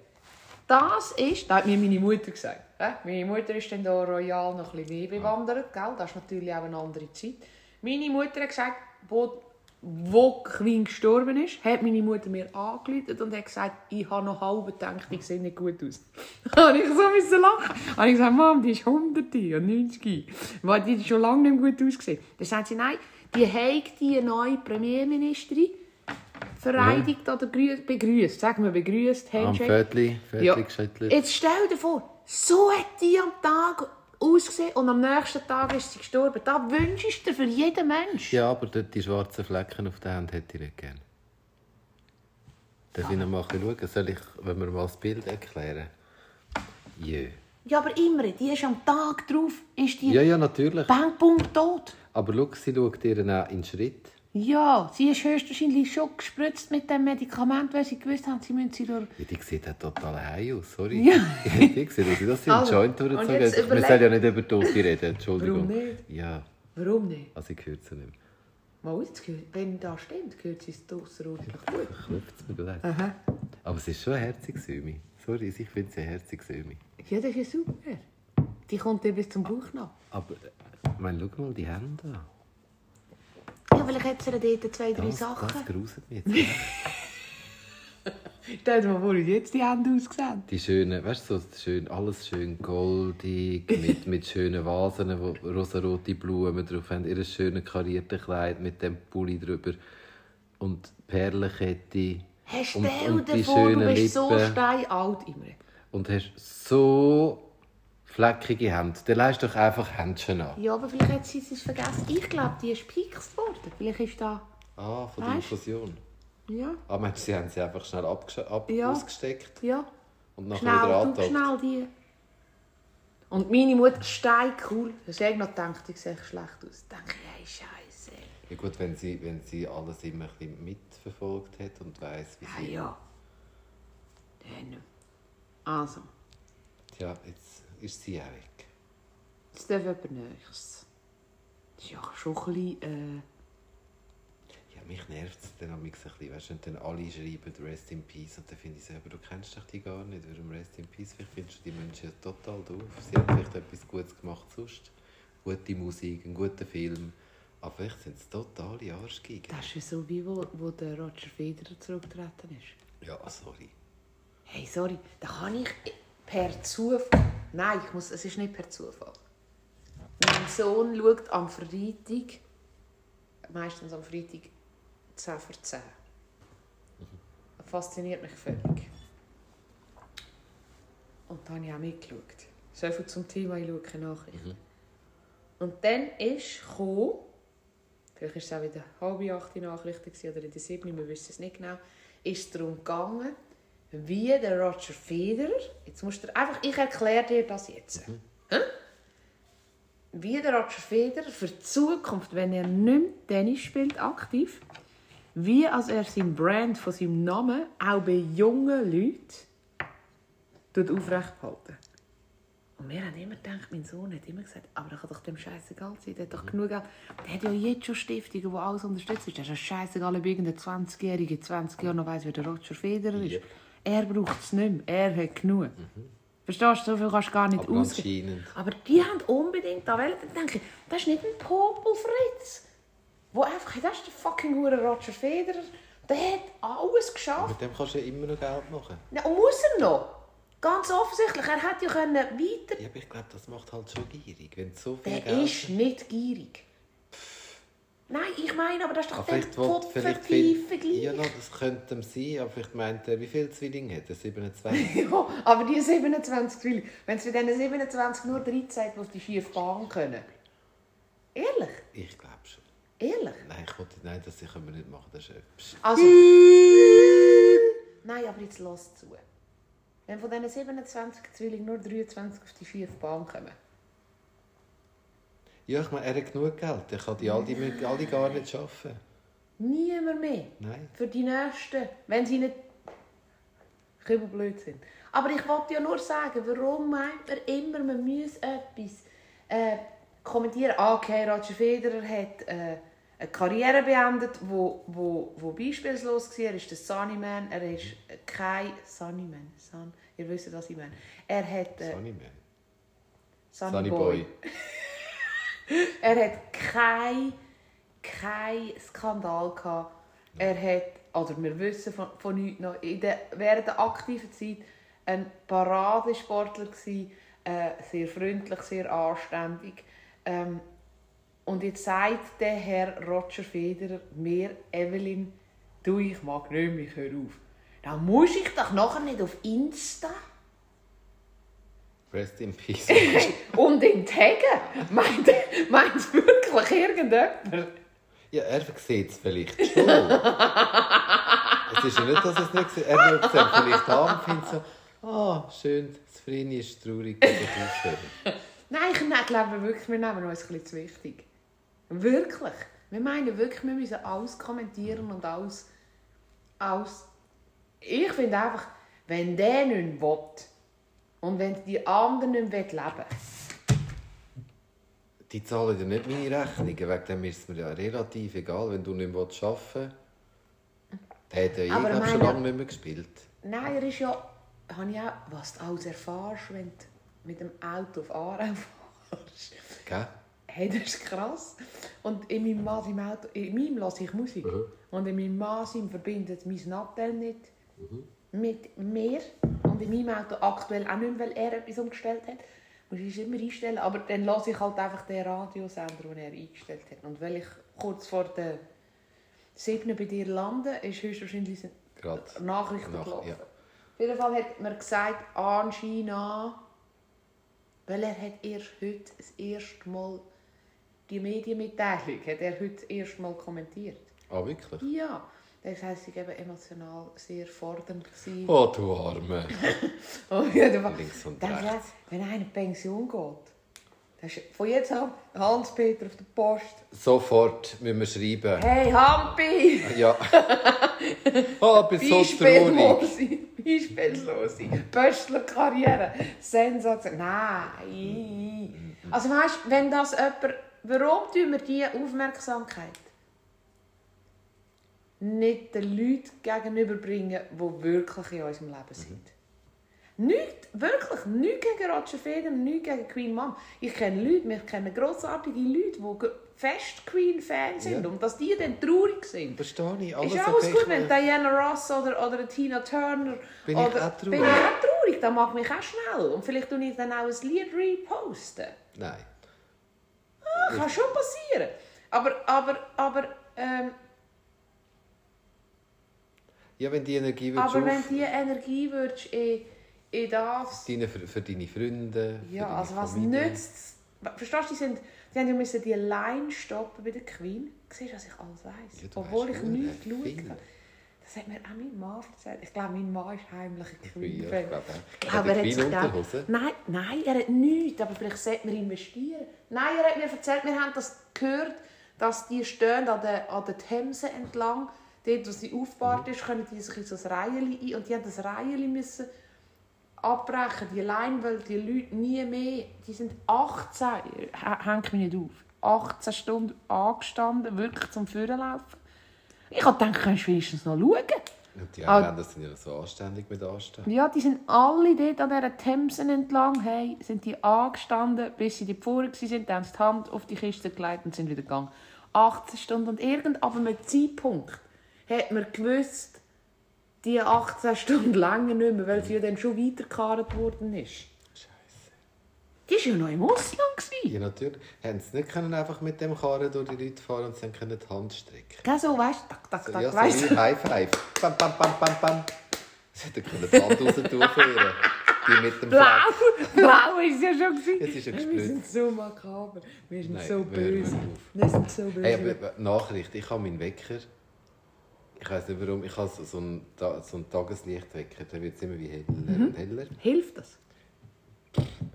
Das ist, das hat mir meine Mutter gesagt. Meine Mutter ist dann da royal noch ein bisschen mehr bewandert. Gell? Das ist natürlich auch eine andere Zeit. Meine Mutter hat gesagt, wo, wo Queen gestorben ist, hat meine Mutter mir angerufen und hat gesagt, ich habe noch halb gedacht, ich sehe nicht gut aus. <laughs> Habe ich so müssen lachen. Habe ich gesagt, Mom, die ist 100 und 90. Weil die schon lange nicht gut ausgesehen. Dann sagt sie, nein, die hat die neue Premierministerin vereidigt oder grü- begrüßt. Sagen wir begrüßt, Am Handshake. Viertli, Viertli Ja. geschüttelt. Jetzt stell dir vor, so hat die am Tag ausgesehen und am nächsten Tag ist sie gestorben. Das wünschst du dir für jeden Mensch. Ja, aber dort die schwarzen Flecken auf der Hand hätte ich nicht gern. Darf ich noch mal schauen? Soll ich, wenn wir mal das Bild erklären? Jö. Ja, aber immer, die ist am Tag drauf, ist die Ja, ja, natürlich. Bang, Punkt, tot. Aber schau, sie schaut ihr auch in den Schritt. Ja, sie ist höchstwahrscheinlich schon gespritzt mit dem Medikament, weil sie gewusst haben, sie müssen sie durch... Ja, die sieht auch total heim aus, sorry. <laughs> Ja. die sieht aus, dass sie einen Also, Joint durchgezogen hat. Wir überleg- sollen ja nicht über Tote reden, Entschuldigung. Warum nicht? Ja, Warum nicht? also ich höre sie nicht mehr. Mal jetzt gehört, wenn das stimmt, gehört sie es außerordentlich gut. Klopft es mir gleich. Aha. Aber es ist schon ein herziges Ömi. Sorry, ich finde sie ein herziges Ömi. Ja, das ist ja super. Die kommt dir bis zum Bauch nach. Aber, äh, ich meine, schau mal die Hände an. Ja, vielleicht hat sie ja dort zwei, drei Das, Sachen. das gruselt mich jetzt. <laughs> <laughs> Vor, wie jetzt die Hände ausgesehen. Die schönen, weißt du, so schön, alles schön goldig, mit, <laughs> mit schönen Vasen, wo rosarote Blumen drauf haben, ihr schönes kariertes Kleid mit dem Pulli drüber und Perlenkette. Und, stell und dir die vor, du schönen bist so Lippen. steinalt, Imre. Und hast so fleckige Hände. Dann leist doch einfach Händchen an. Ja, aber vielleicht hat sie es vergessen. Ich glaube, die ist gepikst worden. Vielleicht ist da... Ah, von der Weißt? Infusion. Ja, Ah, meinst du, sie haben sie einfach schnell abgesch- ab Ja. ausgesteckt ja. und nachher Schnell, wieder du angetaucht? schnell die. Und meine Mutter, stein cool. Da habe ich noch gedacht, ich sehe schlecht aus. Da denke ich, hey, Scheiße. Ja gut, wenn sie, wenn sie alles immer ein bisschen mitverfolgt hat und weiss, wie Ja, sie... ja. Dann. Also, Tja, jetzt ist sie auch weg. jetzt darf jemand Neues. Das ist ja schon ein bisschen... Äh, Ja, mich nervt es dann ein bisschen, weißt du, dann alle schreiben «Rest in Peace» und dann finde ich selber, du kennst doch die gar nicht, warum «Rest in Peace», vielleicht findest du die Menschen ja total doof. Sie haben vielleicht etwas Gutes gemacht sonst, gute Musik, einen guten Film, aber vielleicht sind es totale Arschgeigen. das ist so wie wo, wo der Roger Federer zurückgetreten ist. Ja, sorry. Hey, sorry, da kann ich per Zufall. Nein, ich muss, es ist nicht per Zufall. Mein Sohn schaut am Freitag, meistens am Freitag, 10 vor 10. Das fasziniert mich völlig. Und da habe ich auch mitgeschaut. So viel zum Thema, ich schaue Nachrichten. Und dann ist gekommen, vielleicht war es auch wieder halbe achte Nachrichten oder in der siebten, wir wissen es nicht genau, ist darum gegangen, wie der Roger Federer, jetzt musst du einfach, ich erkläre dir das jetzt. Hä? wie der Roger Federer für die Zukunft, wenn er nicht mehr Tennis spielt, aktiv, wie als er sein Brand von seinem Namen auch bei jungen Leuten aufrecht behalten. Und wir haben immer gedacht, mein Sohn hat immer gesagt, aber der kann doch dem scheißegal sein, der hat doch genug Geld. Der hat ja jetzt schon Stiftungen, die alles unterstützen. Das ist ja scheißegal, ob irgendein 20-Jährige 20 Jahre noch weiss, wer der Roger Federer ist. Yep. Er braucht es nicht mehr, er hat genug. Verstehst du, so viel kannst du gar nicht Aber ausgeben. Aber die haben unbedingt da wollen. Dann denke ich, das ist nicht ein Popelfritz. Wo einfach, das ist der fucking hure Roger Federer. Der hat alles geschafft. Mit dem kannst du ja immer noch Geld machen. Ja, und muss er noch? Ganz offensichtlich, er hätte ja können weiter... Ja, aber ich glaube, das macht halt schon gierig. Wenn so viel Der Geld ist nicht gierig. Nein, ich meine, aber das ist doch Aber vielleicht will, vielleicht will, ja, das könnte sein, aber vielleicht meint er, wie viele Zwillinge hat er? <laughs> 27? Ja, aber die 27 Zwillinge, wenn es für diese 27 nur 13 hat, die die schief fahren können. Ehrlich? Ich glaube schon. Ehrlich? Nein, ich wollte, nein, das können wir nicht machen. Das ist etwas. Also. Nein, aber jetzt lass zu. Wenn von diesen 27 Zwillingen nur 23 auf die schiefe Bahn kommen. Ja, ich meine, er hat genug Geld. Er kann die alle, die alle gar nicht schaffen. Niemand mehr. Nein. Für die Nächsten. Wenn sie nicht immer blöd sind. Aber ich wollte ja nur sagen, warum meint man immer, man müsse etwas äh, kommentieren. Ah, okay, Roger Federer hat äh, eine Karriere beendet, wo, wo, wo beispielslos war. Er ist der Sunnyman. Er ist kein Sunnyman. Sun, ihr wisst, was ich meine. Er hat... Äh, Sunny Man. Sunny, Sunny Boy. Boy. <laughs> Er hat keinen kein Skandal gehabt. Er hat, oder wir wissen von, von nichts noch, in der, während der aktiven Zeit ein Paradesportler gewesen, äh, sehr freundlich, sehr anständig. Ähm, und jetzt sagt der Herr Roger Federer mir, Evelyn, du, ich mag nicht ich hör auf. Dann muss ich doch nachher nicht auf Insta Rest in Peace. <laughs> und ihn taggen. Meint, meint wirklich irgendjemand? ja, er sieht es vielleicht schon. <laughs> es ist ja nicht, dass er es nicht sieht. Er schaut es vielleicht an und findet so, ah, schön, das ist traurig, dass ich. Nein, ich ne- glaube wirklich, wir nehmen uns ein bisschen zu wichtig. Wirklich. Wir meinen wirklich, wir müssen alles kommentieren und alles... alles. Ich finde einfach, wenn der nicht will und wenn die anderen nicht leben wollen, Die zahlen ja nicht meine Rechnungen, wegen dem ist es mir ja relativ egal, wenn du nicht mehr arbeiten willst. Der hat ja ich Aber schon meine- lange nicht mehr gespielt. Nein, er ist ja... Habe ich auch, was du alles erfährst, wenn du mit dem Auto auf Aarau fährst. Gell? Hey, das ist krass. Und in meinem Mann im Auto, in meinem lasse ich Musik. Mhm. Und in meinem Mann verbindet mein Nattel nicht mit mir. Und in meinem Auto aktuell auch nicht, weil er etwas umgestellt hat. Muss ich immer einstellen. Aber dann lasse ich halt einfach den Radiosender, den er eingestellt hat. Und weil ich kurz vor der 7 bei dir lande, ist höchstwahrscheinlich Gerade. Nachrichten Nach- gelaufen. ja. Auf jeden Fall hat man gesagt, anscheinend, weil er hat erst heute das erste Mal die Medienmitteilung hat er heute das erste Mal kommentiert. Ah, wirklich? Ja, das heisst, ich eben emotional sehr fordernd gewesen. Oh, du Arme. Auf jeden Fall. Links und Denk ja, rechts. wenn einer in Pension geht, das ist von jetzt an Hans-Peter auf der Post. Sofort müssen wir schreiben. Hey Hampi! Ja. Oh, bist so traurig. Beispiellose, beispiellose Pöstler-Karriere. Sensation. Nein. Also weißt, wenn das jemand... Warum tun wir diese Aufmerksamkeit nicht den Leuten gegenüberbringen, die wirklich in unserem Leben sind? Nicht, wirklich, nicht gegen Roger Federer, nicht gegen Queen Mom. Ich kenne Leute, wir kennen grossartige Leute, die fest Queen-Fans sind. Ja. Und dass die dann traurig sind. Verstehe ich. Alles Ist alles gut, wenn Diana Ross oder, oder Tina Turner... Bin ich oder, auch traurig? Bin ich auch traurig, das macht mich auch schnell. Und vielleicht tue ich dann auch ein Lied reposten. Nein. Ah, kann schon passieren. Aber, aber, aber, ähm, Ja, wenn die Energie würdest aber wenn diese Energie würdest in, in das... Deine, für, für deine Freunde, für Ja, deine also was Familie. nützt es? Verstehst du, die, sind, die haben ja müssen die Line stoppen bei der Queen. Siehst du, was ich alles weiss? Ja, Obwohl ich nichts geschaut habe. Das hat mir auch mein Mann erzählt. Ich glaube, mein Mann ist heimlich ein Ja, ich glaube Ich er hat sich gedacht, nein, nein, er hat nichts, aber vielleicht sollte man investieren. Nein, er hat mir erzählt, wir haben das gehört, dass die stehen an der, an der Themse entlang, dort, wo sie aufgebaut ist, können die sich in so ein Reihen ein und die haben das Reihen müssen abbrechen, die Leine, weil die Leute nie mehr, die sind 18, h- häng mich nicht auf, 18 Stunden angestanden, wirklich zum Führerlaufen. Ich habe gedacht, kannst du wenigstens noch schauen. Und die Ah. Engländer sind ja so anständig mit Anstehen. Ja, die sind alle dort an dieser Themsen entlang, hey, sind die angestanden, bis sie die Pforte waren, dann haben sie die Hand auf die Kiste gelegt und sind wieder gegangen. 18 Stunden und irgend ab einem Zeitpunkt hat man gewusst, die 18 Stunden länger nicht mehr, weil sie ja dann schon weitergekarrt worden ist. Scheiße. Die war ja noch im Ausland. Ja, natürlich. Haben sie nicht können einfach mit dem Karren durch die Leute fahren und sie können die Hand strecken Gell, so, weißt du, tak, tak, so, tak, Ja, so weißt wie du. High Five. Bam, bam, bam, bam, bam. Sie hätten können die Hand raus ihr. Die mit dem Blau, Fleck. blau ist es ja schon. gewesen. Es ist ja Wir gespritzt. sind so makaber, wir sind Nein, so böse. auf. Wir sind so böse. Hey, aber aber Nachricht. Ich habe meinen Wecker. Ich weiß nicht warum. Ich habe so einen, so einen Tageslichtwecker. Der wird immer wie heller Mhm. und heller. Hilft das?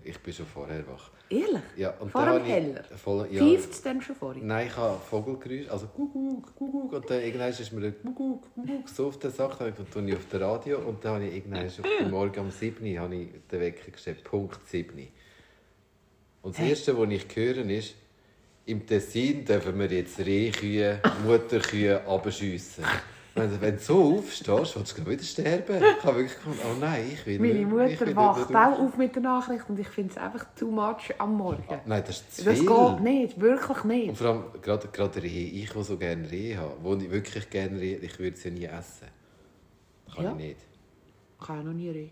Ich bin schon vorher wach. Ehrlich? Ja, und Vor dann ich heller? Voll, ja, Pfeift es denn schon vorhin? Nein, ich habe Vogelgeräusche, also Kuckuck, Kuckuck, und dann irgendwann ist mir Kuckuck, Kuckuck, so auf der Sache, dann tue ich auf der Radio und dann habe ich irgendwann auf den Morgen um 7 Uhr habe ich den Wecker gestellt, Punkt 7 Uhr. Und das Hey. Erste, was ich höre, ist, im Tessin dürfen wir jetzt Rehkühe, Mutterkühe abschiessen. <laughs> Wenn, wenn du so aufstehst, willst du wieder sterben. Ich habe wirklich gefunden, oh nein, ich will Meine nicht- ich Mutter wacht auch auf mit der Nachricht und ich finde es einfach too much am Morgen. Nein, das ist zu Das viel. geht nicht, wirklich Und nicht. vor allem gerade, gerade Rehe. Ich, der so gerne Rehe habe, wo ich wirklich gerne Rehe, ich würde sie nie essen. Kann Ja. ich nicht. Ich kann ja noch nie reden.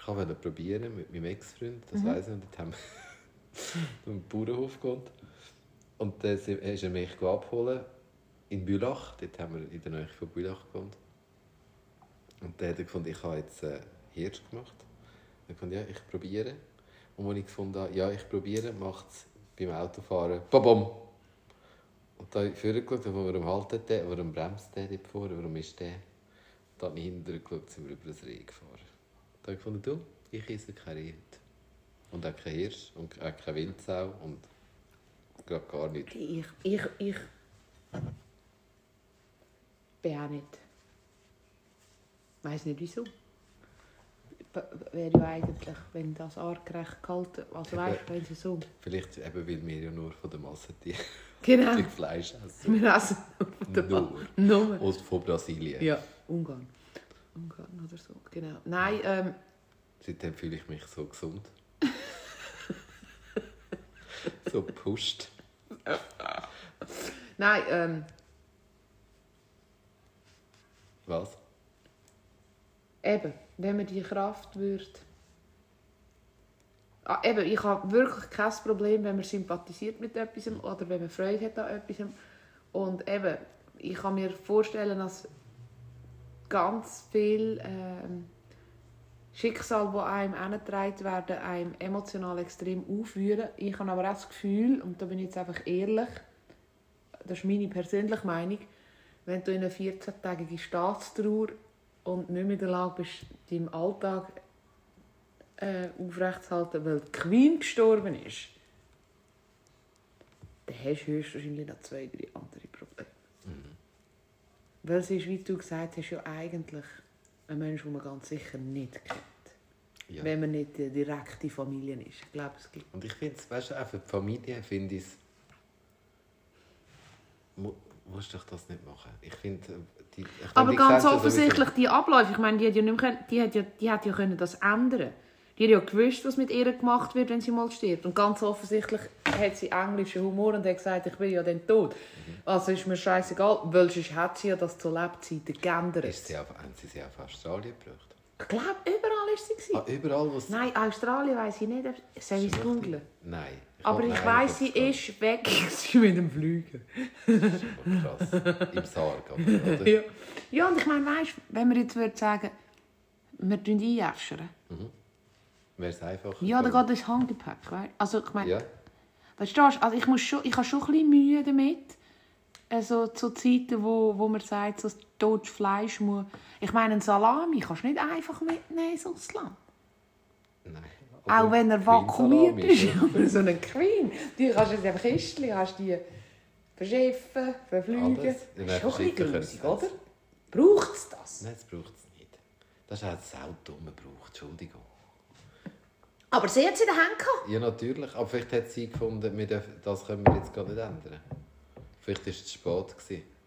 Ich wollte probieren mit meinem Ex-Freund, das Mhm. weiss ich, und dort haben wir <laughs> zum Bauernhof gegangen. Und dann ist er mich abholen in Bülach, dort haben wir in der Nähe von Bülach gewohnt. Und dann hat er gefunden, ich habe jetzt äh, Hirsch gemacht. Er gefunden, ja, ich probiere. Und als ich gefunden habe, ja, ich probiere, macht es beim Autofahren Babam! Und da habe ich vorher geschaut, warum haltet der, warum bremst der dort vorne, warum ist der? Dann habe ich hinterher geschaut, sind wir über das Reh gefahren. Da habe ich gefunden, du, ich esse kein Reh. Und auch kein Hirsch und auch keine Wildsau und gerade gar nichts. Ich, ich, ich bin auch nicht. weiß nicht wieso. Wäre ja eigentlich, wenn das artgerecht gehalten also weißt wenn sie so. Vielleicht eben, weil wir ja nur von der Masse die, Genau. <laughs> Fleisch essen. Wir essen nur von der Nur. Nummer. Und von Brasilien. Ja, Ungarn. Ungarn oder so, genau. Nein, ähm, Seitdem fühle ich mich so gesund. <laughs> so gepusht. nein, ähm, Was? eben, wenn man die Kraft würde. Ah, eben, ich habe wirklich kein Problem, wenn man sympathisiert mit etwas oder wenn man Freude hat an etwas. Und eben, ich kann mir vorstellen, dass ganz viel ähm, Schicksal, die einem herangetragen werden, einem emotional extrem aufwühlen. Ich habe aber auch das Gefühl, und da bin ich jetzt einfach ehrlich, das ist meine persönliche Meinung, wenn du in einer 14-tägigen Staatstrauer und nicht mehr in der Lage bist, deinen Alltag äh, aufrechtzuerhalten, weil die Queen gestorben ist, dann hast du höchstwahrscheinlich noch zwei, drei andere Probleme. Weil sie ist, wie du gesagt hast, ja eigentlich ein Mensch, den man ganz sicher nicht kennt. Ja. Wenn man nicht die direkte Familie ist. Ich glaube, es gibt... Und ich finde es, weißt du, auch für die Familie finde ich es. Mu- Musst doch das nicht machen. Ich finde, äh, die. Ich Aber die ganz offensichtlich, die Abläufe, ich meine, die hat ja, nicht mehr, können- die hat ja, die hat ja können das ändern Die hat ja gewusst, was mit ihr gemacht wird, wenn sie mal stirbt. Und ganz offensichtlich hat sie englischen Humor und hat gesagt, ich bin ja dann tot. Also ist mir scheißegal, weil sonst hat sie ja das zu Lebzeiten geändert. Ist sie auf, haben sie sie auf Australien gebracht? Ich glaube, überall ist sie. gewesen. Ah, überall, sie. Nein, Australien weiß ich nicht. Soll ich es googeln? Nein. Aber ich weiss, sie ist weg gewesen mit dem gar nicht. Krass. Im Sarg, aber, <laughs> oder? Ja. ja, und ich meine, weißt, wenn wir jetzt würden sagen, wir tun einjäschern. Wäre es einfach. Ja, dann geht das Handgepäck, weißt? Also ich meine, Ja. verstehst du? Also ich muss schon, ich habe schon ein bisschen Mühe damit, also zu Zeiten, wo, wo man sagt, so totes Fleisch muss... Ich meine, ein Salami kannst du nicht einfach mitnehmen ins Ausland. Nein. Auch wenn er vakuumiert ist. <laughs> Aber so einen Queen, die kannst du in dem Kistchen, kannst die verschiffen, verfliegen. Das ist schon ein bisschen grusig, sie oder? Braucht es das? Nein, das braucht es nicht. Das ist auch das Auto, das man braucht. Entschuldigung. Aber sie hat es in den Händen gehabt. Ja, natürlich. Aber vielleicht hat sie gefunden, das können wir jetzt gar nicht ändern. Vielleicht war es zu spät. Gewesen.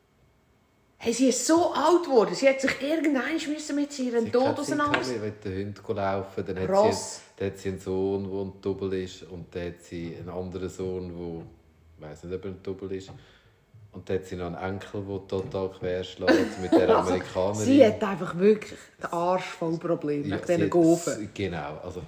Hey, sie ist so alt geworden. Sie hat sich irgendwann müssen mit Sie ihrem hat Tod auseinandersetzen. gehabt, Wenn der Hund laufen dann hat, Ross. sie, dann hat sie einen Sohn, der ein Double ist. Und dann hat sie einen anderen Sohn, der... Ich weiß nicht, ob er ein Double ist. Und dann hat sie noch einen Enkel, der total querschlägt mit der Amerikanerin. <laughs> Also, sie hat einfach wirklich den Arsch voll Probleme Ja, mit sie diesen hat- Gofen. Genau. Also,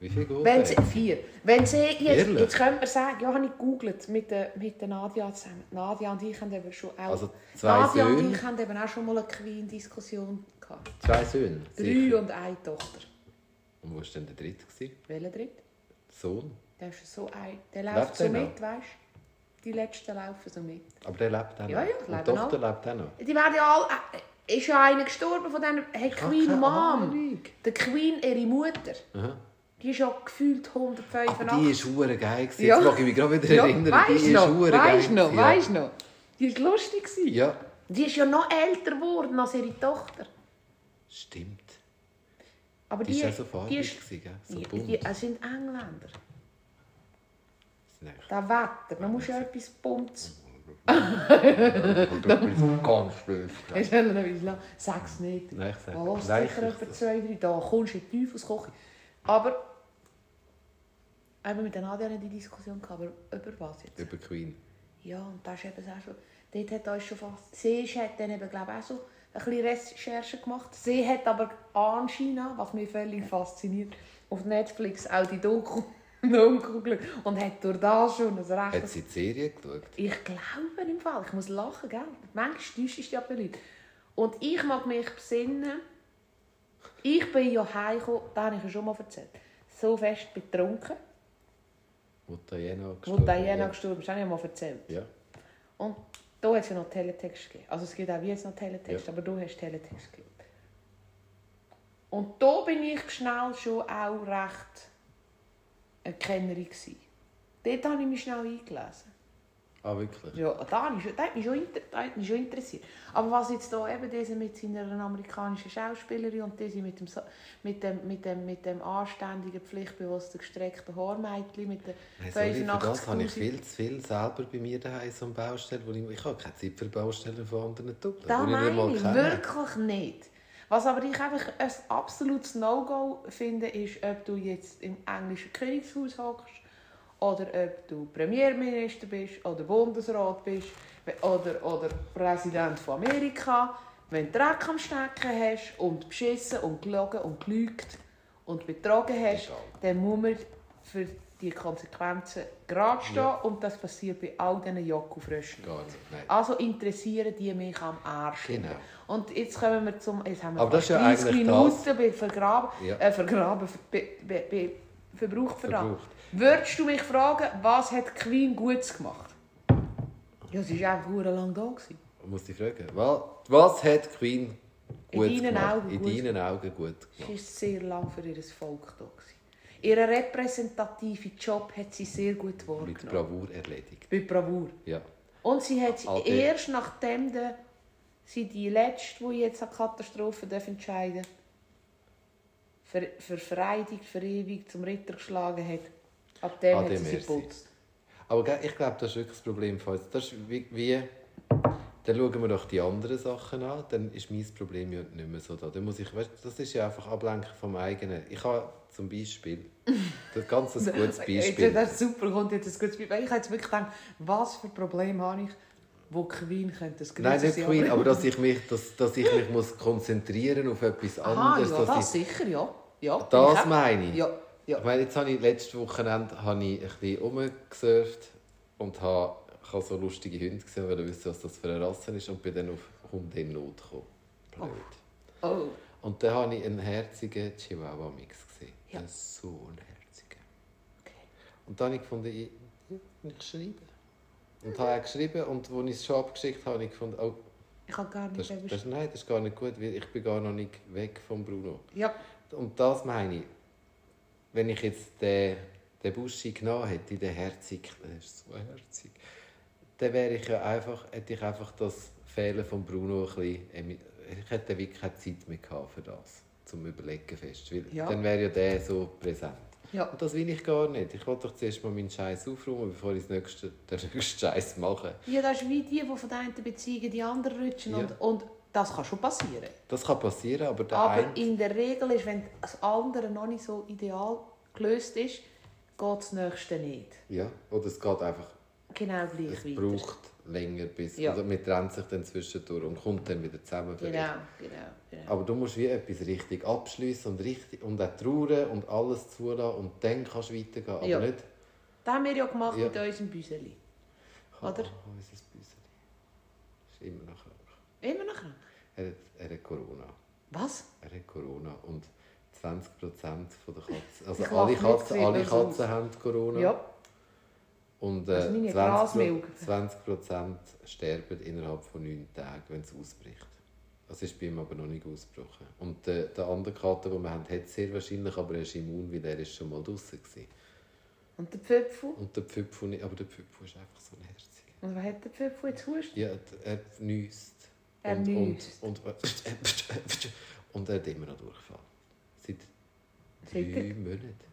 wie? Wenn sie, vier. Wenn sie jetzt, Ehrlich? jetzt könnte man sagen, ja, habe ich gegoogelt mit der, mit der Nadia zusammen. Nadia und ich haben eben schon auch... Also zwei Nadia und Söhne? ich haben eben auch schon mal eine Queen-Diskussion gehabt. Zwei Söhne. Drei sicher. und eine Tochter. Und wo war denn der dritte? gewesen? Welcher dritt? Sohn. Der ist so ein... Der Lebt läuft so noch? mit, weißt du? Die letzten laufen so mit. Aber der lebt auch noch. Ja, ja, Und die Tochter lebt auch noch. Die werden ja alle... Äh, ist ja einer gestorben von denen... Hey, Queen keine Mom. Ahnung. Der Queen, ihre Mutter. Aha. Die ist ja gefühlt Aber 185. die war hure geil. gewesen. Ja. Jetzt mag ich mich gerade wieder Ja, erinnern. Weisst die noch, ist hure weisst geil. noch, weisst noch. Die war lustig. gewesen. Ja. ja, Die ist ja noch älter geworden als ihre Tochter. stimmt. Aber Die die, war auch so farbig, die, ist, gewesen, so die, die, es sind Engländer. Das Das Wetter, musst du ja etwas Buntes. Ganz schön. Hast du noch etwas lang? Sag's nicht. Nein, ich sage. Oh, sicher ich- etwa zwei, drei Tage. Kommst du in die Teufelsküche. Aber... Eben mit den Nadia nicht die Diskussion gehabt, aber über was jetzt? Über Queen. Ja, und das ist eben auch schon... Dort hat uns schon fast... Sie hat dann eben, glaube ich, auch so ein bisschen Recherche gemacht. Sie hat aber anscheinend, was mich völlig fasziniert, auf Netflix auch die Doku <laughs> Doku geschaut und hat durch das schon ein Hat rechtes... sie die Serie geschaut? Ich glaube im Fall, ich muss lachen, gell? Manchmal täuscht es ja bei Leuten. Und ich mag mich besinnen, ich bin ja heimgekommen, das habe ich ja schon mal erzählt, so fest betrunken, Wo Diana wo gestorben Diana ja. gestorben ist, habe ich mal erzählt. Ja. Und da hat es ja noch Teletext gegeben. Also es gibt auch wie jetzt noch Teletext, Ja. aber du hast Teletext gegeben. Und da bin ich schnell schon auch recht eine Kennerin gewesen. Dort habe ich mich schnell eingelesen. Ah, wirklich? Ja, da hat mich schon, hat mich schon, inter, das hat mich schon interessiert. Aber was jetzt da eben diese mit seiner amerikanischen Schauspielerin und diese mit dem, mit dem, mit dem, mit dem anständigen, pflichtbewussten, gestreckten Haarmädchen mit den Nein, sorry, für das habe ich 85'000 viel zu viel selber bei mir daheim so Baustelle, wo ich, ich habe keine Zeit für Baustellen von anderen Doppeln. Das ich meine ich kenne. wirklich nicht. Was aber ich einfach ein absolutes No-Go finde, ist, ob du jetzt im englischen Königshaus hockst oder ob du Premierminister bist oder Bundesrat bist oder, oder Präsident von Amerika. Wenn du Dreck am Stecken hast und beschissen und gelogen und gelügt und betrogen hast, dann muss man für die Konsequenzen gerade stehen. Ja. Und das passiert bei all diesen Jockelfröschen. Also interessieren die mich am Arsch. Genau. Und jetzt kommen wir zum. Jetzt haben wir Aber das ist ja fast 30 eigentlich Minuten bei Vergraben, Ja. äh, Vergraben, be, be, be, Verbrauch verraten. Verbraucht. Würdest du mich fragen, was hat Queen Gutes gemacht? Ja, sie war einfach lang da. Gewesen. Ich muss dich fragen, was, was hat Queen In gut deinen gemacht? Augen In gut deinen Augen gut Sie gemacht. war sehr lang für ihr Volk da. Gewesen. Ihren repräsentativen Job hat sie sehr gut Mit wahrgenommen. Bravour erledigt. Mit Bravour. Ja. Und sie hat die- erst nachdem de, sie die letzte, die jetzt eine Katastrophe darf entscheiden ver, verfreidigt, verewigt, zum Ritter geschlagen hat, ab dem hat sie sie geputzt. Aber ich glaube, das ist wirklich das Problem. Das ist wie, wie... Dann schauen wir doch die anderen Sachen an, dann ist mein Problem ja nicht mehr so da. Dann muss ich, weißt, das ist ja einfach Ablenken vom eigenen. Ich habe zum Beispiel, <laughs> das ganz ein gutes Beispiel. das ist super, kommt jetzt ein gutes Beispiel. Ich habe jetzt wirklich gedacht, was für Probleme habe ich, wo Queen könnte das Nein, nicht Queen, aber dass ich mich, dass, dass ich mich muss konzentrieren auf etwas Aha, anderes. ja, dass das ich, sicher, ja. ja das meine ich. Ja, ja. Ich meine, jetzt habe ich letztes Wochenende habe ich ein bisschen rumgesurft und habe, ich habe so lustige Hunde gesehen, weil ich wissen, was das für eine Rasse ist und bin dann auf Hunde in Not gekommen. Blöd. Oh. Und dann habe ich einen herzigen Chihuahua-Mix gesehen. Ja. Ein so ein herziger. Okay. Und dann habe ich gefunden, ich, ich schreibe. Und habe auch geschrieben und als ich es schon abgeschickt habe, habe ich gefunden, oh, Ich habe gar nicht das, mehr das, nein, das ist gar nicht gut, weil ich bin gar noch nicht weg von Bruno. Ja, Und das meine ich, wenn ich jetzt den, den Buschi genommen hätte, den Herzig, <laughs> der ist so herzig, dann wäre ich ja einfach, hätte ich einfach das Fehlen von Bruno ein bisschen, ich hätte wirklich keine Zeit mehr gehabt für das, zum Überlegen fest, weil Ja. dann wäre ja der so präsent. ja. Und das will ich gar nicht. Ich wollte doch zuerst mal meinen Scheiß aufräumen, bevor ich das nächste, <laughs> den nächsten Scheiß mache. Ja, das ist wie die, die von der einen Beziehung die andere rutschen. Ja. Und, und das kann schon passieren. Das kann passieren, aber der Aber eine... in der Regel ist, wenn das andere noch nicht so ideal gelöst ist, geht das nächste nicht. Ja, oder es geht einfach Genau gleich Es weiter. braucht länger, bis Ja. oder man trennt sich dann zwischendurch und kommt dann wieder zusammen. Genau, genau, genau. Aber du musst wie etwas richtig abschließen und richtig und auch trauern und alles zulassen und dann kannst du weitergehen. Aber Ja. nicht. Das haben wir ja gemacht Ja. mit unserem Büseli. Oder? Oh, unser Büseli. Ist immer noch. Immer noch krank. Er hat, er hat Corona. Was? Er hat Corona und 20% von der Katzen. Also Ich alle Katzen, alle. Katzen haben Corona. Ja. Und Also äh, meine 20%, Grasmilch. 20% sterben innerhalb von 9 Tagen, wenn es ausbricht. Das ist bei ihm aber noch nicht ausgebrochen. Und der, der andere Kater, den wir haben, hat sehr wahrscheinlich, aber er ist immun, weil er ist schon mal draußen war. Und der Pföpfel? Und der Pfüpfu nicht, aber der Pfüpfu ist einfach so ein Herzig. Und was hat der Pföpfel jetzt Hust? Ja, er niest. Und er hat immer noch Durchfall. Seit drei Monaten.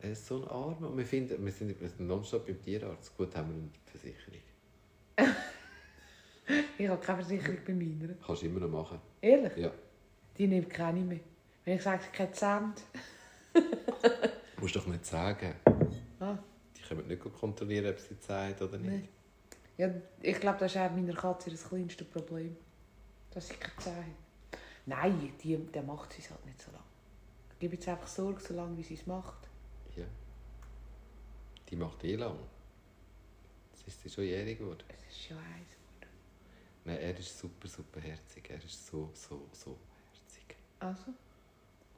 Er ist so ein Armer. Und wir, finden, wir sind wir sind nonstop beim Tierarzt. Gut, haben wir eine Versicherung. Ich <laughs> habe keine Versicherung bei meiner. Kannst du immer noch machen. Ehrlich? Ja. Die nimmt keine mehr. Wenn ich sage, kein. Du musst doch nicht sagen. Ah. Die können nicht kontrollieren, ob sie sagt oder nicht. Nein. Ja, ich glaube, das ist auch meiner Katze das kleinste Problem. Dass sie keine Zähne hat. Nein, die, der macht sie halt nicht so lange. Ich gebe jetzt einfach Sorge, so lange wie sie es macht. Ja. Die macht eh lang. Jetzt ist sie schon jährig geworden. Es ist schon eins. Nein, er ist super, super herzig. Er ist so, so, so herzig. Also.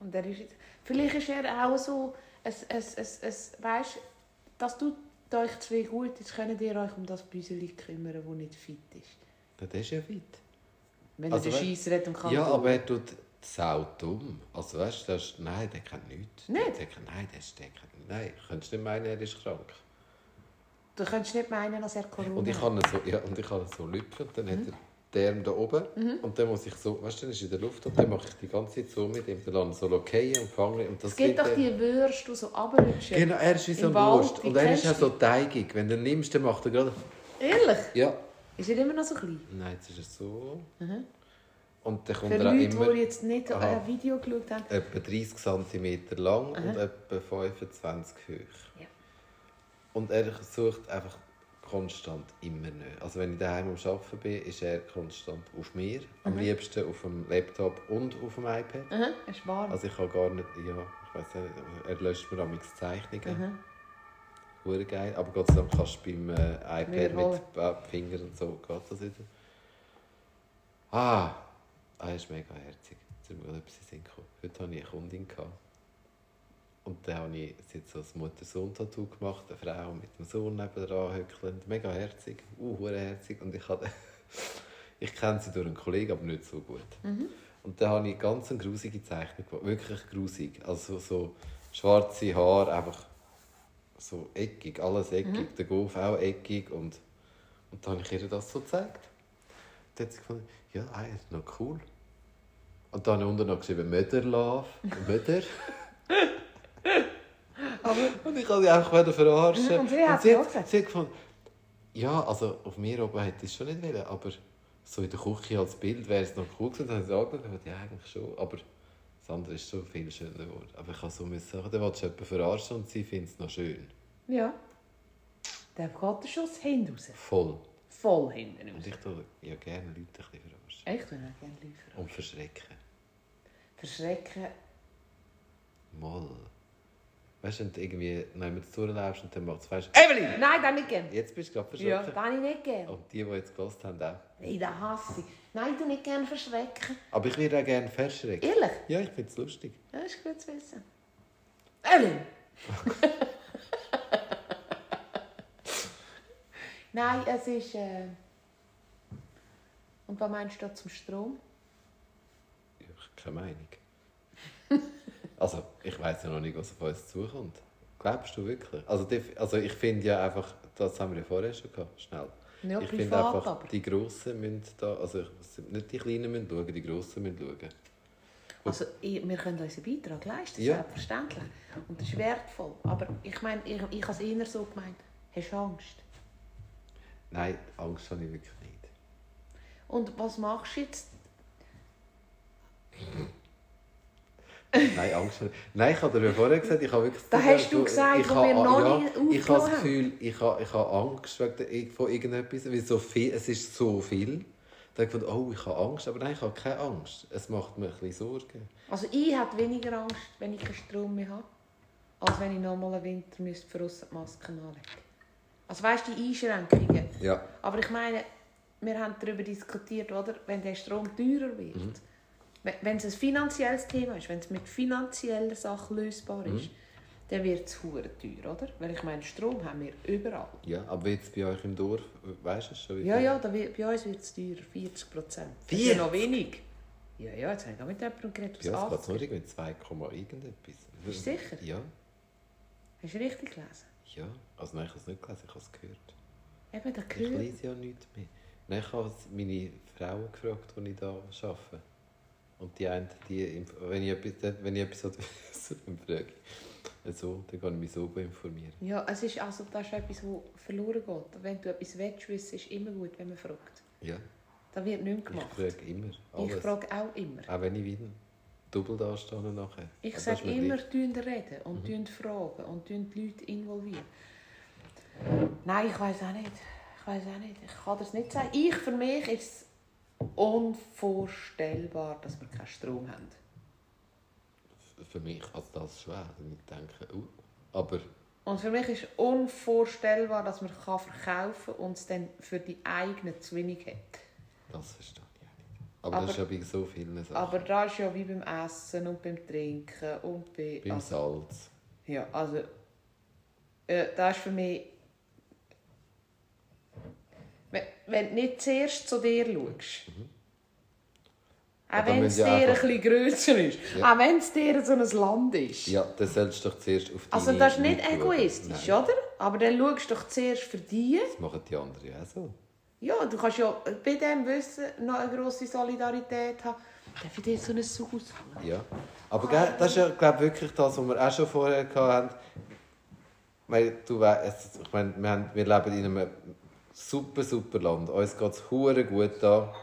Und er ist jetzt, vielleicht ist er auch so, es, es, es, es, weißt, das tut euch zwei gut, jetzt könnt ihr euch um das Büseli kümmern, das nicht fit ist. Der ist ja fit. Wenn Also, er den Scheisser hat und kann Ja, aber er tut sau dumm. Also weißt du, das nein, der kann nichts. Nicht? Der kann, nein, der ist, der kann, nein, könntest du nicht meinen, er ist krank. Du könntest nicht meinen, dass er Corona Und ich hat. ihn so, ja, und ich so und dann hat er den Arm da oben und dann muss ich so, weißt du, dann ist in der Luft und dann mache ich die ganze Zeit so mit ihm, dann ich so fallen und fange und das Es gibt doch die Würste, die so runterrutschen. Genau, er ist wie so ein Wurst und er ist auch so teigig. Wenn du ihn nimmst, dann macht er gerade, Ehrlich? ja, Ist er immer noch so klein? nein, jetzt ist er so. Mhm. Und dann kommt Für er Leute, immer die jetzt nicht Aha. ein Video geschaut haben. etwa 30 cm lang und Aha. etwa 25 hoch. Ja. Und er sucht einfach konstant immer nicht. Also wenn ich daheim am Arbeiten bin, ist er konstant auf mir. Am liebsten auf dem Laptop und auf dem iPad. Es ist warm. Also ich kann gar nicht, ja, ich weiß nicht, er löscht mir amigs Zeichnungen. Hure geil. Aber Gott sei Dank kannst du beim äh, iPad Wiederholen. mit äh, Fingern und so, geht das wieder. Ah, ah, er ist mega herzig. Jetzt ist mir etwas in den Sinn gekommen. Heute hatte ich eine Kundin. Gehabt. Und dann habe ich hat so ein Mutter-Sohn-Tattoo gemacht. Eine Frau mit dem Sohn nebenan hückelnd. Mega herzig. Uh, herzig. Und ich hatte... <laughs> ich kenne sie durch einen Kollegen, aber nicht so gut. Und dann habe ich ganz eine grusige Zeichnung gemacht. Wirklich grusig. Also so schwarze Haare, einfach so eckig, alles eckig. Der Golf auch eckig. Und, und dann habe ich ihr das so gezeigt. Dann hat sie gefunden, ja, ah, ist noch cool. Und dann habe ich unten noch geschrieben, Möder Love, <laughs> Möder. Und ich habe sie einfach wieder verarschen. Und sie hat sie, ja auch hat, sie hat gefunden, ja, also auf mir oben hätte ich es schon nicht wollen, aber so in der Küche als Bild wäre es noch cool gewesen. Dann habe ich gesagt, ja, eigentlich schon, aber das andere ist schon viel schöner geworden. Aber ich habe so müssen sagen, dann willst du jemanden verarschen und sie findet es noch schön. Ja. Der geht der Schuss hinten raus. Voll. Voll hinten Und raus. ich tue ja gerne Leute ein bisschen verarschen. Echt, wenn er gerne liefern. Und verschrecken. Verschrecken. Mal. Weißt du, wenn du irgendwie noch jemand durchlaufst und dann macht es weißt Evelyn! Nein, das nicht gerne. Jetzt bist du gerade Ja, verschrocken. das habe ich nicht gerne. Und die, die jetzt gelost haben, auch. Nein, das hasse ich. Nein, du nicht gerne verschrecken. Aber ich würde auch gerne verschrecken. Ehrlich? Ja, ich finde es lustig. Ja, ist gut zu wissen. Evelyn! <laughs> Nein, es ist... Äh... Und was meinst du zum Strom? Ich habe keine Meinung. Also, ich weiß ja noch nicht, was auf uns zukommt. Glaubst du wirklich? Also, die, also ich finde ja einfach, das haben wir ja vorher schon gehabt, schnell. Ja, ich finde einfach, aber. die Grossen müssen da, also ich- nicht die Kleinen müssen schauen, die Grossen müssen schauen. Also, ich, wir können unseren Beitrag leisten, Ja. selbstverständlich. Und das ist wertvoll. Aber ich meine, ich, ich habe es eher so gemeint, hast du Angst? Nein, Angst habe ich wirklich nicht. Und was machst du jetzt? Nein, Angst Nein, ich habe dir ja vorher gesagt, ich habe wirklich... Da hast du gesagt, ich habe- wir noch ja, nie Ich habe das Gefühl, ich habe, ich habe Angst wegen von irgendetwas, weil so viel, es ist so viel. Da habe ich gedacht, oh, ich habe Angst, aber nein, ich habe keine Angst. Es macht mir ein bisschen Sorgen. Also ich habe weniger Angst, wenn ich keinen Strom mehr habe, als wenn ich nochmal einen Winter müsste für uns die Masken anlegen Also weißt du, die Einschränkungen. Ja. Aber ich meine, wir haben darüber diskutiert, oder? Wenn der Strom teurer wird, Mhm. Wenn- es ein finanzielles Thema ist, wenn es mit finanziellen Sachen lösbar Mhm. ist, dann wird es teuer, oder? Weil ich meine, Strom haben wir überall. Ja, aber jetzt bei euch im Dorf, weißt du schon? Ja, ja, da wird, bei uns wird es teurer, 40 Prozent. Das ist 40? ja noch wenig. Ja, ja, jetzt habe ich auch mit jemandem geredet, was geht es nur 80 irgendwie 2, irgendetwas. Bist du sicher? Ja. Hast du richtig gelesen? Ja. Also nein, ich habe es nicht gelesen, ich habe es gehört. Eben, da Ich gehört. lese ja nichts mehr. Nein, ich habe meine Frauen gefragt, die ich da arbeite. Und die eine, die, wenn ich etwas, wenn ich etwas wissen <laughs> dann frage ich. So, dann kann ich mich so informieren. Ja, es ist also das ist etwas, das verloren geht. Wenn du etwas willst, wissen, ist immer gut, wenn man fragt. Ja, Das wird nicht mehr ich gemacht. frage immer alles. Ich frage auch immer. Auch wenn ich wieder doppelt anstehe nachher. Ich Aber sage immer, reden und tun fragen und die Leute involvieren. Nein, ich weiß auch nicht. Ich weiß auch nicht. Ich kann das nicht sagen. Ich, für mich ist es unvorstellbar, dass wir keinen Strom haben. Für mich also das ist schwer. Ich denke, uh, aber Und für mich ist unvorstellbar, dass man kann verkaufen kann und es dann für die eigenen zu wenig hat. das verstehe ich auch nicht. Aber, Aber- das ist ja bei so vielen Sachen. Aber das ist ja wie beim Essen und beim Trinken und bei... Beim also, Salz. ja, also... Äh, das ist für mich... Wenn, du nicht zuerst zu dir schaust, Ja, auch dann wenn es dir ein einfach- bisschen grösser ist, Ja. auch wenn es dir so ein Land ist. Ja, dann solltest du doch zuerst auf also deine das ist nicht Leute egoistisch, Nein, oder? Aber dann schaust du doch zuerst für die. Das machen die anderen ja auch so. Ja, du kannst ja bei dem Wissen noch eine grosse Solidarität haben. Darf ich dir so ein Haus haben? Ja. Aber das ist ja glaub, wirklich das, was wir auch schon vorher hatten. Ich meine, du weißt, ich meine, wir, haben, wir leben in einem super, super Land. Uns geht es gut da.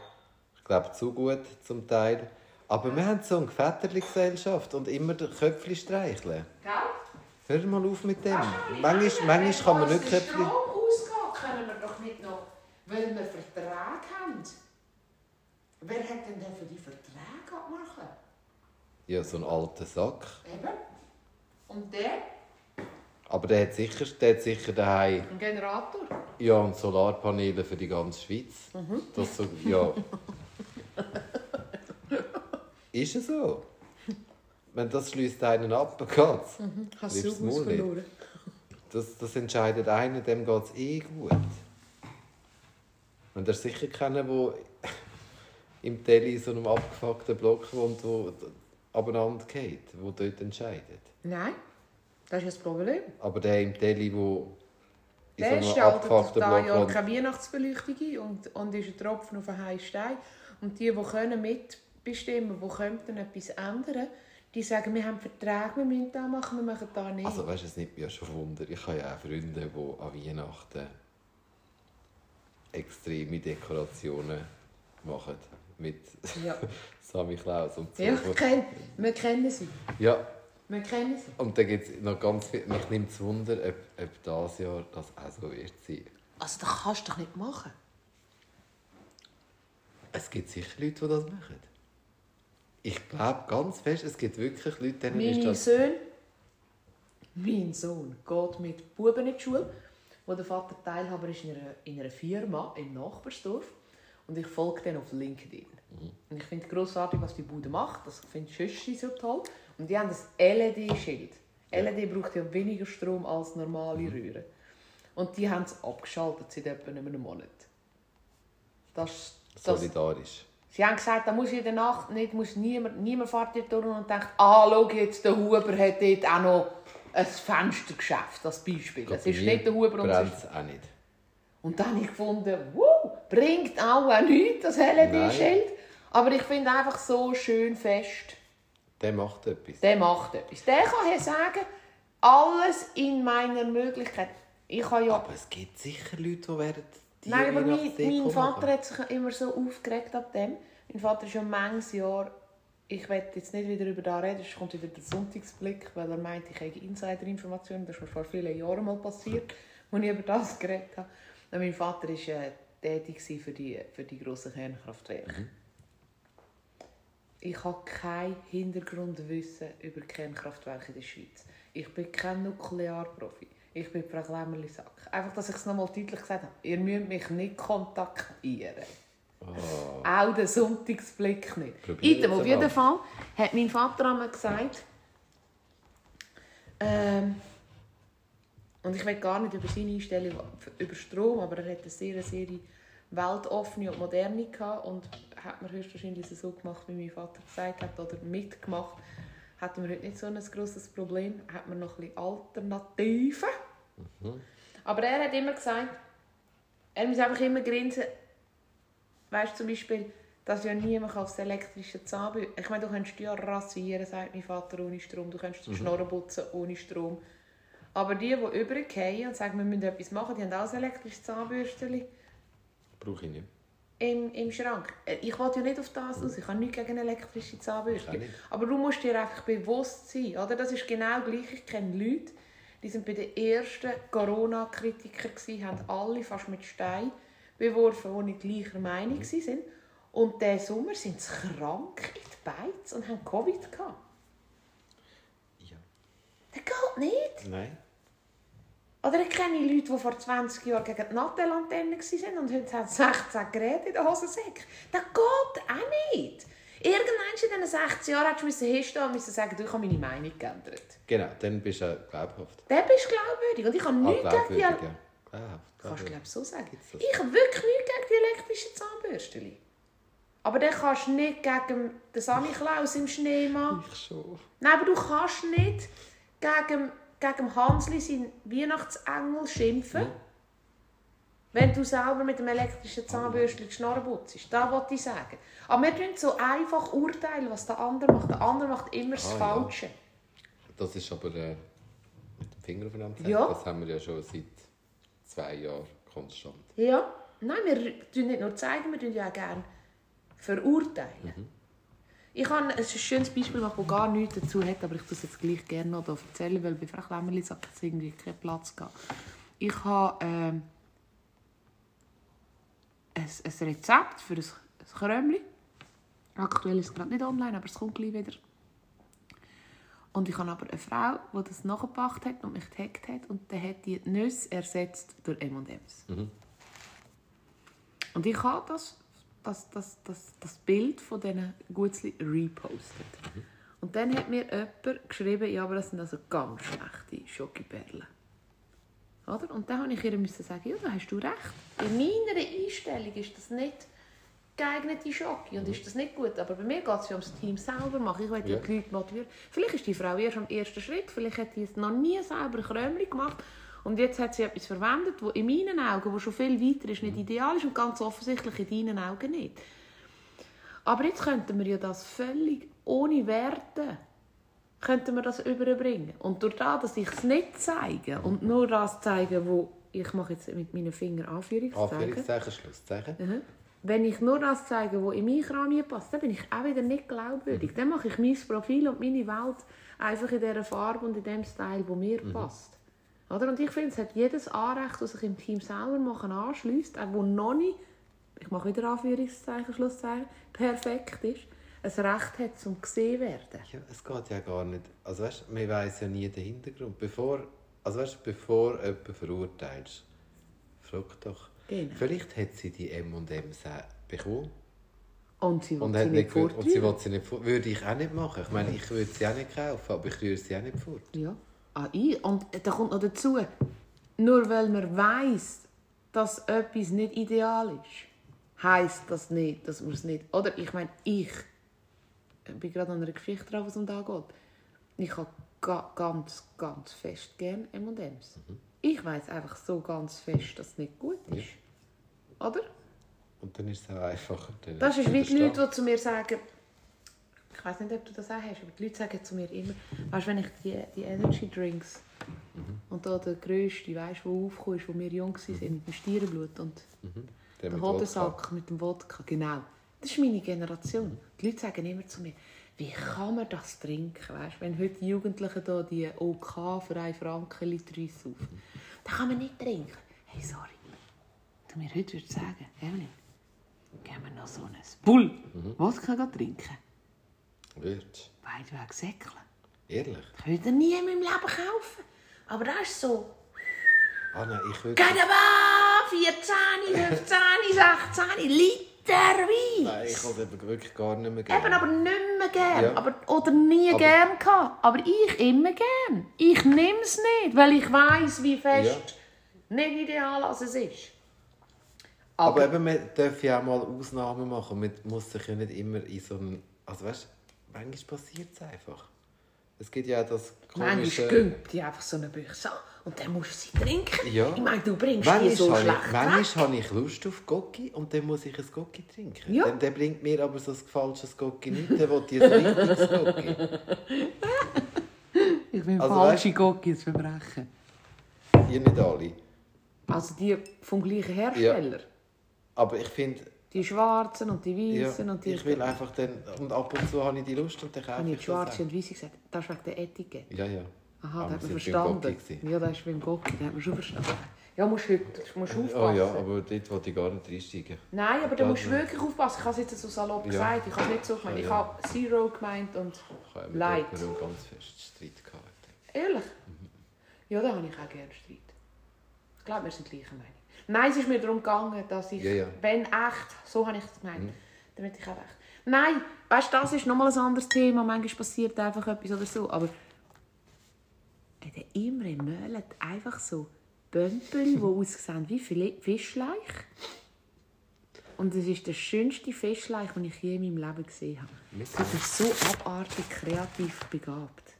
Ich glaube, zu gut zum Teil. Aber wir haben so eine Väterli-Gesellschaft und immer den Köpfchen streicheln. Gell? Hör mal auf mit dem. Manchmal, manchmal kann man nicht Köpfchen... Ausgeht, können wir doch nicht noch, weil wir Vertrag haben. Wer hat denn denn für die Verträge abmachen? Ja, so einen alten Sack. Eben. Und der? Aber der hat sicher, der hat sicher daheim Ein Generator. Ja, und Solarpaneele für die ganze Schweiz. Mhm. Das so, ja. ist es so? Wenn das schließt einen ab, geht's. Hast Liebst du verloren? Das, das entscheidet einer, dem geht es eh gut. Und ist sicher keiner, der im Tele in so einem abgefuckten Block wohnt, der abeinander geht, der dort entscheidet. Nein, das ist das Problem. Aber der im Tele, der in Der so einem abgefuckten da Block ja keine Weihnachtsbeleuchtung ein und, und ist ein Tropfen auf einen heißen Stein. Und die, die können mitbestimmen, die könnten etwas ändern, die sagen, wir haben Verträge, wir müssen das machen, wir machen das nicht. Also weißt du, es nimmt mich ja schon Wunder. Ich habe ja auch Freunde, die an Weihnachten extreme Dekorationen machen. Mit ja. <laughs> Sammy Klaus und so. ja, ich kenn, wir kennen sie. Ja, Wir kennen sie. und dann gibt es noch ganz viel. Mich nimmt es Wunder, ob, ob dieses Jahr das auch so wird sein. Also das kannst du doch nicht machen. Es gibt sicher Leute, die das machen. Ich glaube ganz fest, es gibt wirklich Leute, denen ist Meine das... Sohn, mein Sohn geht mit Buben in die Schule, wo der Vater Teilhaber ist in einer, in einer Firma im Nachbarsdorf. Und ich folge denen auf LinkedIn. Und ich finde es grossartig, was die Bude macht. Das finde ich so toll. Und die haben das LED-Schild. LED braucht ja weniger Strom als normale Röhren. Und die haben es abgeschaltet seit etwa einem Monat. Das, das, Solidarisch. sie haben gesagt, da muss in der Nacht nicht, muss niemand, niemand fährt dort durch und denkt, ah, schau jetzt, der Huber hat dort auch noch ein Fenstergeschäft, als Beispiel. Es ist nicht der Huber und es auch nicht. Und dann habe ich gefunden, wow, bringt auch, auch nichts, das LED-Schild. Aber ich finde einfach so schön fest, Der macht etwas. der macht etwas. Der kann hier sagen, alles in meiner Möglichkeit. Ich habe ja... Aber es gibt sicher Leute, die werden die Nein, aber mein, mein Vater machen. hat sich immer so aufgeregt ab dem. Mein Vater ist schon manches Jahr... Ich werde jetzt nicht wieder über das reden, es kommt wieder der Sonntagsblick, weil er meint, ich habe Insiderinformationen. Das ist mir vor vielen Jahren mal passiert, als ich über das geredet habe. Und mein Vater war äh, tätig für die, für die grossen Kernkraftwerke. Ich habe kein Hintergrundwissen über Kernkraftwerke in der Schweiz. Ich bin kein Nuklearprofi. Ich bin Frau Klemmerli-Sack. Einfach, dass ich es nochmal deutlich gesagt habe. Ihr müsst mich nicht kontaktieren. Oh. Auch den Sonntagsblick nicht. Probier auf jeden. Fall hat mein Vater einmal gesagt, ähm, und ich will gar nicht über seine Einstellung über Strom, aber er hat eine sehr, sehr weltoffene und moderne gehabt und hat mir höchstwahrscheinlich so gemacht, wie mein Vater gesagt hat, oder mitgemacht, hätten wir heute nicht so ein grosses Problem, hat man noch ein bisschen Alternativen. Aber er hat immer gesagt, er muss einfach immer grinsen, weißt du zum Beispiel, dass ja niemand auf das elektrische Zahnbürste... Ich meine, du kannst ja rasieren, sagt mein Vater, ohne Strom. Du kannst die Schnorren putzen ohne Strom. Aber die, die übergehen und sagen, wir müssen etwas machen, die haben auch ein elektrisches Zahnbürstchen Brauche ich nicht. Im, im Schrank. Äh, Ich will ja nicht auf das aus. Ich habe nichts gegen elektrische Zahnbürste. Aber du musst dir einfach bewusst sein. Oder? Das ist genau gleich. Ich kenne Leute, die sind bei den ersten Corona-Kritiker gsi, haben alle fast mit Stein beworfen, die nicht gleicher Meinung Mhm. waren. Und diesen Sommer sind sie krank in die Beiz und haben Covid gehabt. Ja. Das geht nicht. Nein. Oder ich kenne Leute, die vor 20 Jahren gegen die Nattellantenne waren und heute haben sie 16 Geräte in den Hosensäcken. Das geht auch nicht. Irgendwann in diesen 16 Jahren hättest du hinstehen und sagen, du, ich habe meine Meinung geändert. Genau, dann bist du glaubhaft. Dann bist du glaubwürdig. Und ich habe nichts gegen die... ja. Glaubhaft. Kannst du glaube so sagen. Ich habe wirklich nichts gegen die elektrischen Zahnbürsten. Aber dann kannst du nicht gegen den Sammy Klaus im Schnee machen. Ich schon. Nein, aber du kannst nicht gegen, gegen Hansli, seinen Weihnachtsengel, schimpfen, wenn du selber mit dem elektrischen Zahnbürstchen Schnorren putzt. Das wollte ich sagen. Aber wir tun so einfach urteilen, was der andere macht. Der andere macht immer das Ah, ja. Falsche. Das ist aber äh, mit dem Finger aufeinander zeigen. Ja. Das haben wir ja schon seit zwei Jahren konstant. Ja. Nein, wir tun nicht nur zeigen, wir tun ja auch gerne verurteilen. Ich habe ein schönes Beispiel das gar nichts dazu hat, aber ich tue es jetzt gleich gerne noch erzählen, weil bei Frau Klemmerli sagt es irgendwie keinen Platz gehabt. Ich habe ähm, ein, ein Rezept für ein, Krömli. Aktuell ist es gerade nicht online, aber es kommt gleich wieder. Und ich habe aber eine Frau, die das nachgebracht hat und mich getaggt hat und die hat die Nüsse ersetzt durch M&M's. Und ich habe das, das, das, das, das Bild von diesen Gutzli repostet. Und dann hat mir jemand geschrieben, ja, aber das sind also ganz schlechte Schokiperlen. Oder? Und dann musste ich ihr müssen sagen, ja, da hast du recht. In meiner Einstellung ist das nicht geeignete Schoki und ist das nicht gut. Aber bei mir geht es ja ums Team selber machen. Ich will ja. Die Leute motivieren. Vielleicht ist die Frau erst am ersten Schritt, vielleicht hat sie es noch nie selber Krömli gemacht und jetzt hat sie etwas verwendet, das in meinen Augen, wo schon viel weiter ist, nicht ideal ist und ganz offensichtlich in deinen Augen nicht. Aber jetzt könnten wir ja das völlig ohne Werte könnten wir das überbringen. Und durch das, dass ich es nicht zeige und nur das zeige, wo ich mache jetzt mit meinen Fingern Anführungszeichen, Anführungszeichen, Schlusszeichen. Mhm. wenn ich nur das zeige, wo in meinen Kram hier passt, dann bin ich auch wieder nicht glaubwürdig. Dann mache ich mein Profil und meine Welt einfach in dieser Farbe und in dem Style, wo mir passt. Oder? Und ich finde, es hat jedes Anrecht, das sich im Team selber machen anschließt, auch wo noch nicht, ich mache wieder Anführungszeichen, Schlusszeichen, perfekt ist, ein Recht hat, zum gesehen werden. Ja, es geht ja gar nicht. Also weißt, man weiß ja nie den Hintergrund. Bevor, also weißt, bevor du jemanden verurteilst, frag doch. Genau. Vielleicht hat sie die M&M's bekommen Und sie will und, sie nicht gewusst- und sie will sie nicht fort- Würde ich auch nicht machen. Ich meine, ich würde sie auch nicht kaufen, aber ich rühre sie auch nicht fort. Ja. Ah, ich. Und da kommt noch dazu, nur weil man weiß, dass etwas nicht ideal ist, heißt das nicht, dass man es nicht. Oder ich meine, ich bin gerade an einer Geschichte drauf, was um da geht. Ich habe ga ganz, ganz fest gern M&M's. Ich weiß einfach so ganz fest, dass es nicht gut ist. Oder? Und dann ist es auch einfacher. Das ist wie die. Leute, die zu mir sagen, ich weiß nicht, ob du das auch hast, aber die Leute sagen zu mir immer, weißt du, wenn ich die, die Energy Drinks und da der grösste, weißt du, der aufgekommen ist, wo wir jung waren, mit dem Stierenblut und Der der Hodensack mit dem Wodka, genau. Das ist meine Generation. Die Leute sagen immer zu mir, wie kann man das trinken? Weißt, wenn heute die Jugendlichen da die OK für 1 Franken Liter Wein saufen, dann kann man nicht trinken. Hey, sorry. Du mir heute würdest sagen, Evelyn, gehen wir noch so ein Bull Wodka gehen trinken? Würdest Beide wegen Säckeln. Ehrlich? Ich würde ihn nie in meinem Leben kaufen. Aber das ist so. Ah nein, ich würde... Gadaba, 14, 15, 16 Liter Wein. Nein, ich habe eben wirklich gar nicht mehr gerne. Eben, aber nicht mehr gern. Ja. Aber, oder nie Aber- gern gehabt. Aber ich immer gern. Ich nehme es nicht, weil ich weiß, wie fest nicht ideal als es ist. Aber eben, man darf ja auch mal Ausnahmen machen. Man muss sich ja nicht immer in so einen... Also weißt du, manchmal passiert es einfach. Es gibt ja auch das manchmal komische... gönnt die einfach so eine Büchse an und dann musst du sie trinken. Ja. Ich meine, du bringst die Manchmal, so habe schlecht ich, weg. manchmal habe ich Lust auf Gocki und dann muss ich ein Gocki trinken. Ja. Dann, der bringt mir aber so ein falsches Gocki nicht, der will dir ein richtiges Gocki. <laughs> Ich will Also, falsche Gokis verbrechen. Ihr nicht alle. Also die vom gleichen Hersteller. Aber ich finde, Die schwarzen und die ja, weißen und die... ich will einfach dann... Und ab und zu habe ich die Lust und dann kaufe Habe ich ich die schwarze und weiße gesagt? Das ist wegen der Etikette. Ja, ja. Aha, das hat man verstanden. Ja, das ist beim Gocki, das hat man schon verstanden. Ja, musst heute musst aufpassen. Oh ja, aber dort wollte ich gar nicht reinsteigen. Nein, aber da musst du wirklich aufpassen. Ich habe es jetzt so salopp Ja. gesagt. Ich habe nicht so gemeint. Ja, Ich ja. habe Zero gemeint und Ich habe Light. jemandem ganz fest Streit gehabt. Ehrlich? Ja, da habe ich auch gerne Streit. Ich glaube, wir sind gleicher Meinung. Nein, es ist mir darum gegangen, dass ich, Ja, ja. wenn echt, so habe ich es gemeint, damit ich auch echt. Nein, weißt du, das ist nochmal ein anderes Thema. Manchmal passiert einfach etwas oder so. Aber der Imre möhlt einfach so Bömpel, die <laughs> aussehen wie Fischleich. Und es ist der schönste Fischleich, den ich je in meinem Leben gesehen habe. Du bist so abartig kreativ begabt.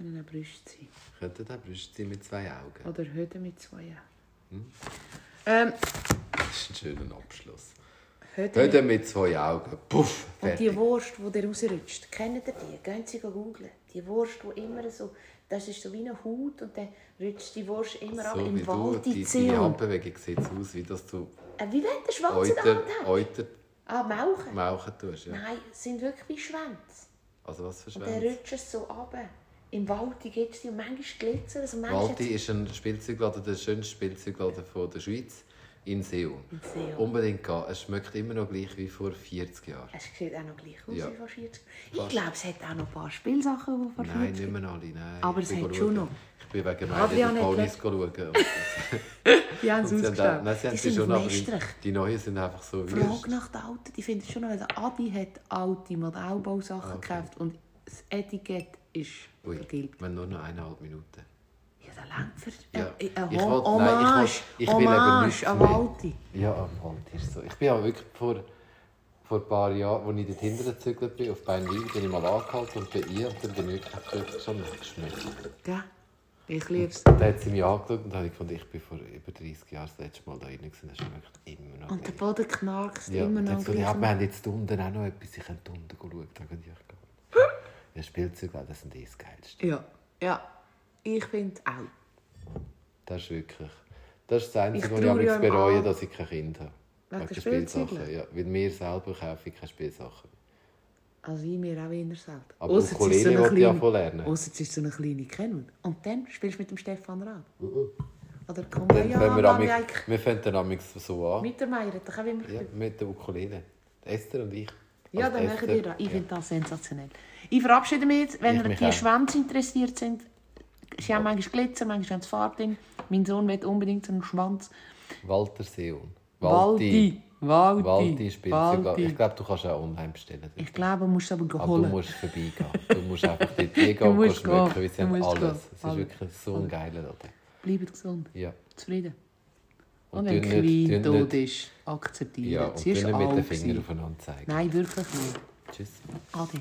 Können auch Brüste sein. Könnte der Brust sein mit zwei Augen? Oder Hüte mit zwei Augen. Hm. Ähm, Das ist ein schöner Abschluss. Hüte Heute mit zwei Augen. Puff, Und fertig. die Wurst, die dir rausrutscht, kennt ihr die? Gehen Sie googeln. Die Wurst, die immer so, das ist so wie eine Haut und dann rutscht die Wurst immer ab so im wie du, Wald die, in deine. Handbewegung sieht aus, wie dass du Äh, wie wenn der Schwanz in der Euter, Hand hat. Euter Ah, Mauchen. mauchen tust. Ja. Nein, sind wirklich wie Schwänze. Also was für Und dann Schwänze? rutscht es so runter. Im Wald gibt es die und manchmal glitzern also manchmal Walti ist ein Spielzeugladen, der schönste Spielzeugladen von der Schweiz in Seoul. In Seoul. Unbedingt gehen. Es schmeckt immer noch gleich wie vor 40 Jahren. Es sieht auch noch gleich aus Ja. wie vor 40 Ich Fast. glaube, es hat auch noch ein paar Spielsachen, die vor Nein, 40 nicht mehr alle. Nein. Aber Ich es hat schon noch. Ich bin wegen hat Ponys schauen. <laughs> Die haben es auch- Nein, sie haben sie sind schon, aber die, neuen sind einfach so wie Frage nach den Alten. Die finde ich schon noch, der Adi hat alte Modellbausachen Ah, Okay. gekauft und das Etikett ist Ui, wir haben nur noch eineinhalb Minuten. Ja, der langt für Ja, äh, äh, ich wollt- nein, ich Hommage, wollt- ich will Hommage an. Walti. Ja, am Wald ist so. Ich bin ja wirklich vor, vor ein paar Jahren, als ich dort hinten gezügelt bin, auf Beinwil, bin ich mal angehalten und bei ihr und dann bin ich wirklich schon weggeschmeckt. Gell? Ich liebe es. Da hat sie mich angeschaut und ich gefunden, ich bin vor über 30 Jahren das letzte Mal da rein gewesen. Es schmeckt immer noch Und der. Boden knarkst Ja, immer dann noch. ja, wir haben jetzt unten auch noch etwas, ich könnte unten schauen. Da ich. Ja, Spielzeuge, das sind eh das Geilste. Ja, ja. Ich finde auch. Das ist wirklich... Das ist das Einzige, Ich was ich amigs im bereue, dass ich kein Kind habe. Wegen der Spielsachen. Ja, weil mir selber kaufe ich keine Spielsachen. Also ich mir auch eher selten. Aber Ausser es ist Ukulele eine ich kleine- voll lernen. Ausser es ist so eine kleine Kennung. Und dann spielst du mit dem Stefan Rad. Oder komm, Dann ja, wir, amig, wir fangen dann amix so an. mit der Meier, da kann ich immer Ja, mit der Ukulele. Esther und ich. Ja, Also dann machen wir das. Ich ja. finde das sensationell. Ich verabschiede mich jetzt, wenn ihr die. Schwänze interessiert sind. Sie haben manchmal Glitzer, manchmal haben sie Farbding. Mein Sohn will unbedingt so einen Schwanz. Walter Seon. Walti. Walti ist billig. Walti. Ich glaube, du kannst auch online bestellen. Ich glaube, du musst aber Aber du holen. musst vorbeigehen. Du musst einfach dort <laughs> hingehen und schmecken, weil sie haben alles. Es ist wirklich so ein geiler Laden. Bleibt gesund. Ja. Zufrieden. Und, Und wenn Queen tot ist, akzeptieren. Ja, und Sie ist nicht mit den Fingern aufeinander zeigen. Nein, wirklich nicht. Tschüss. Ade.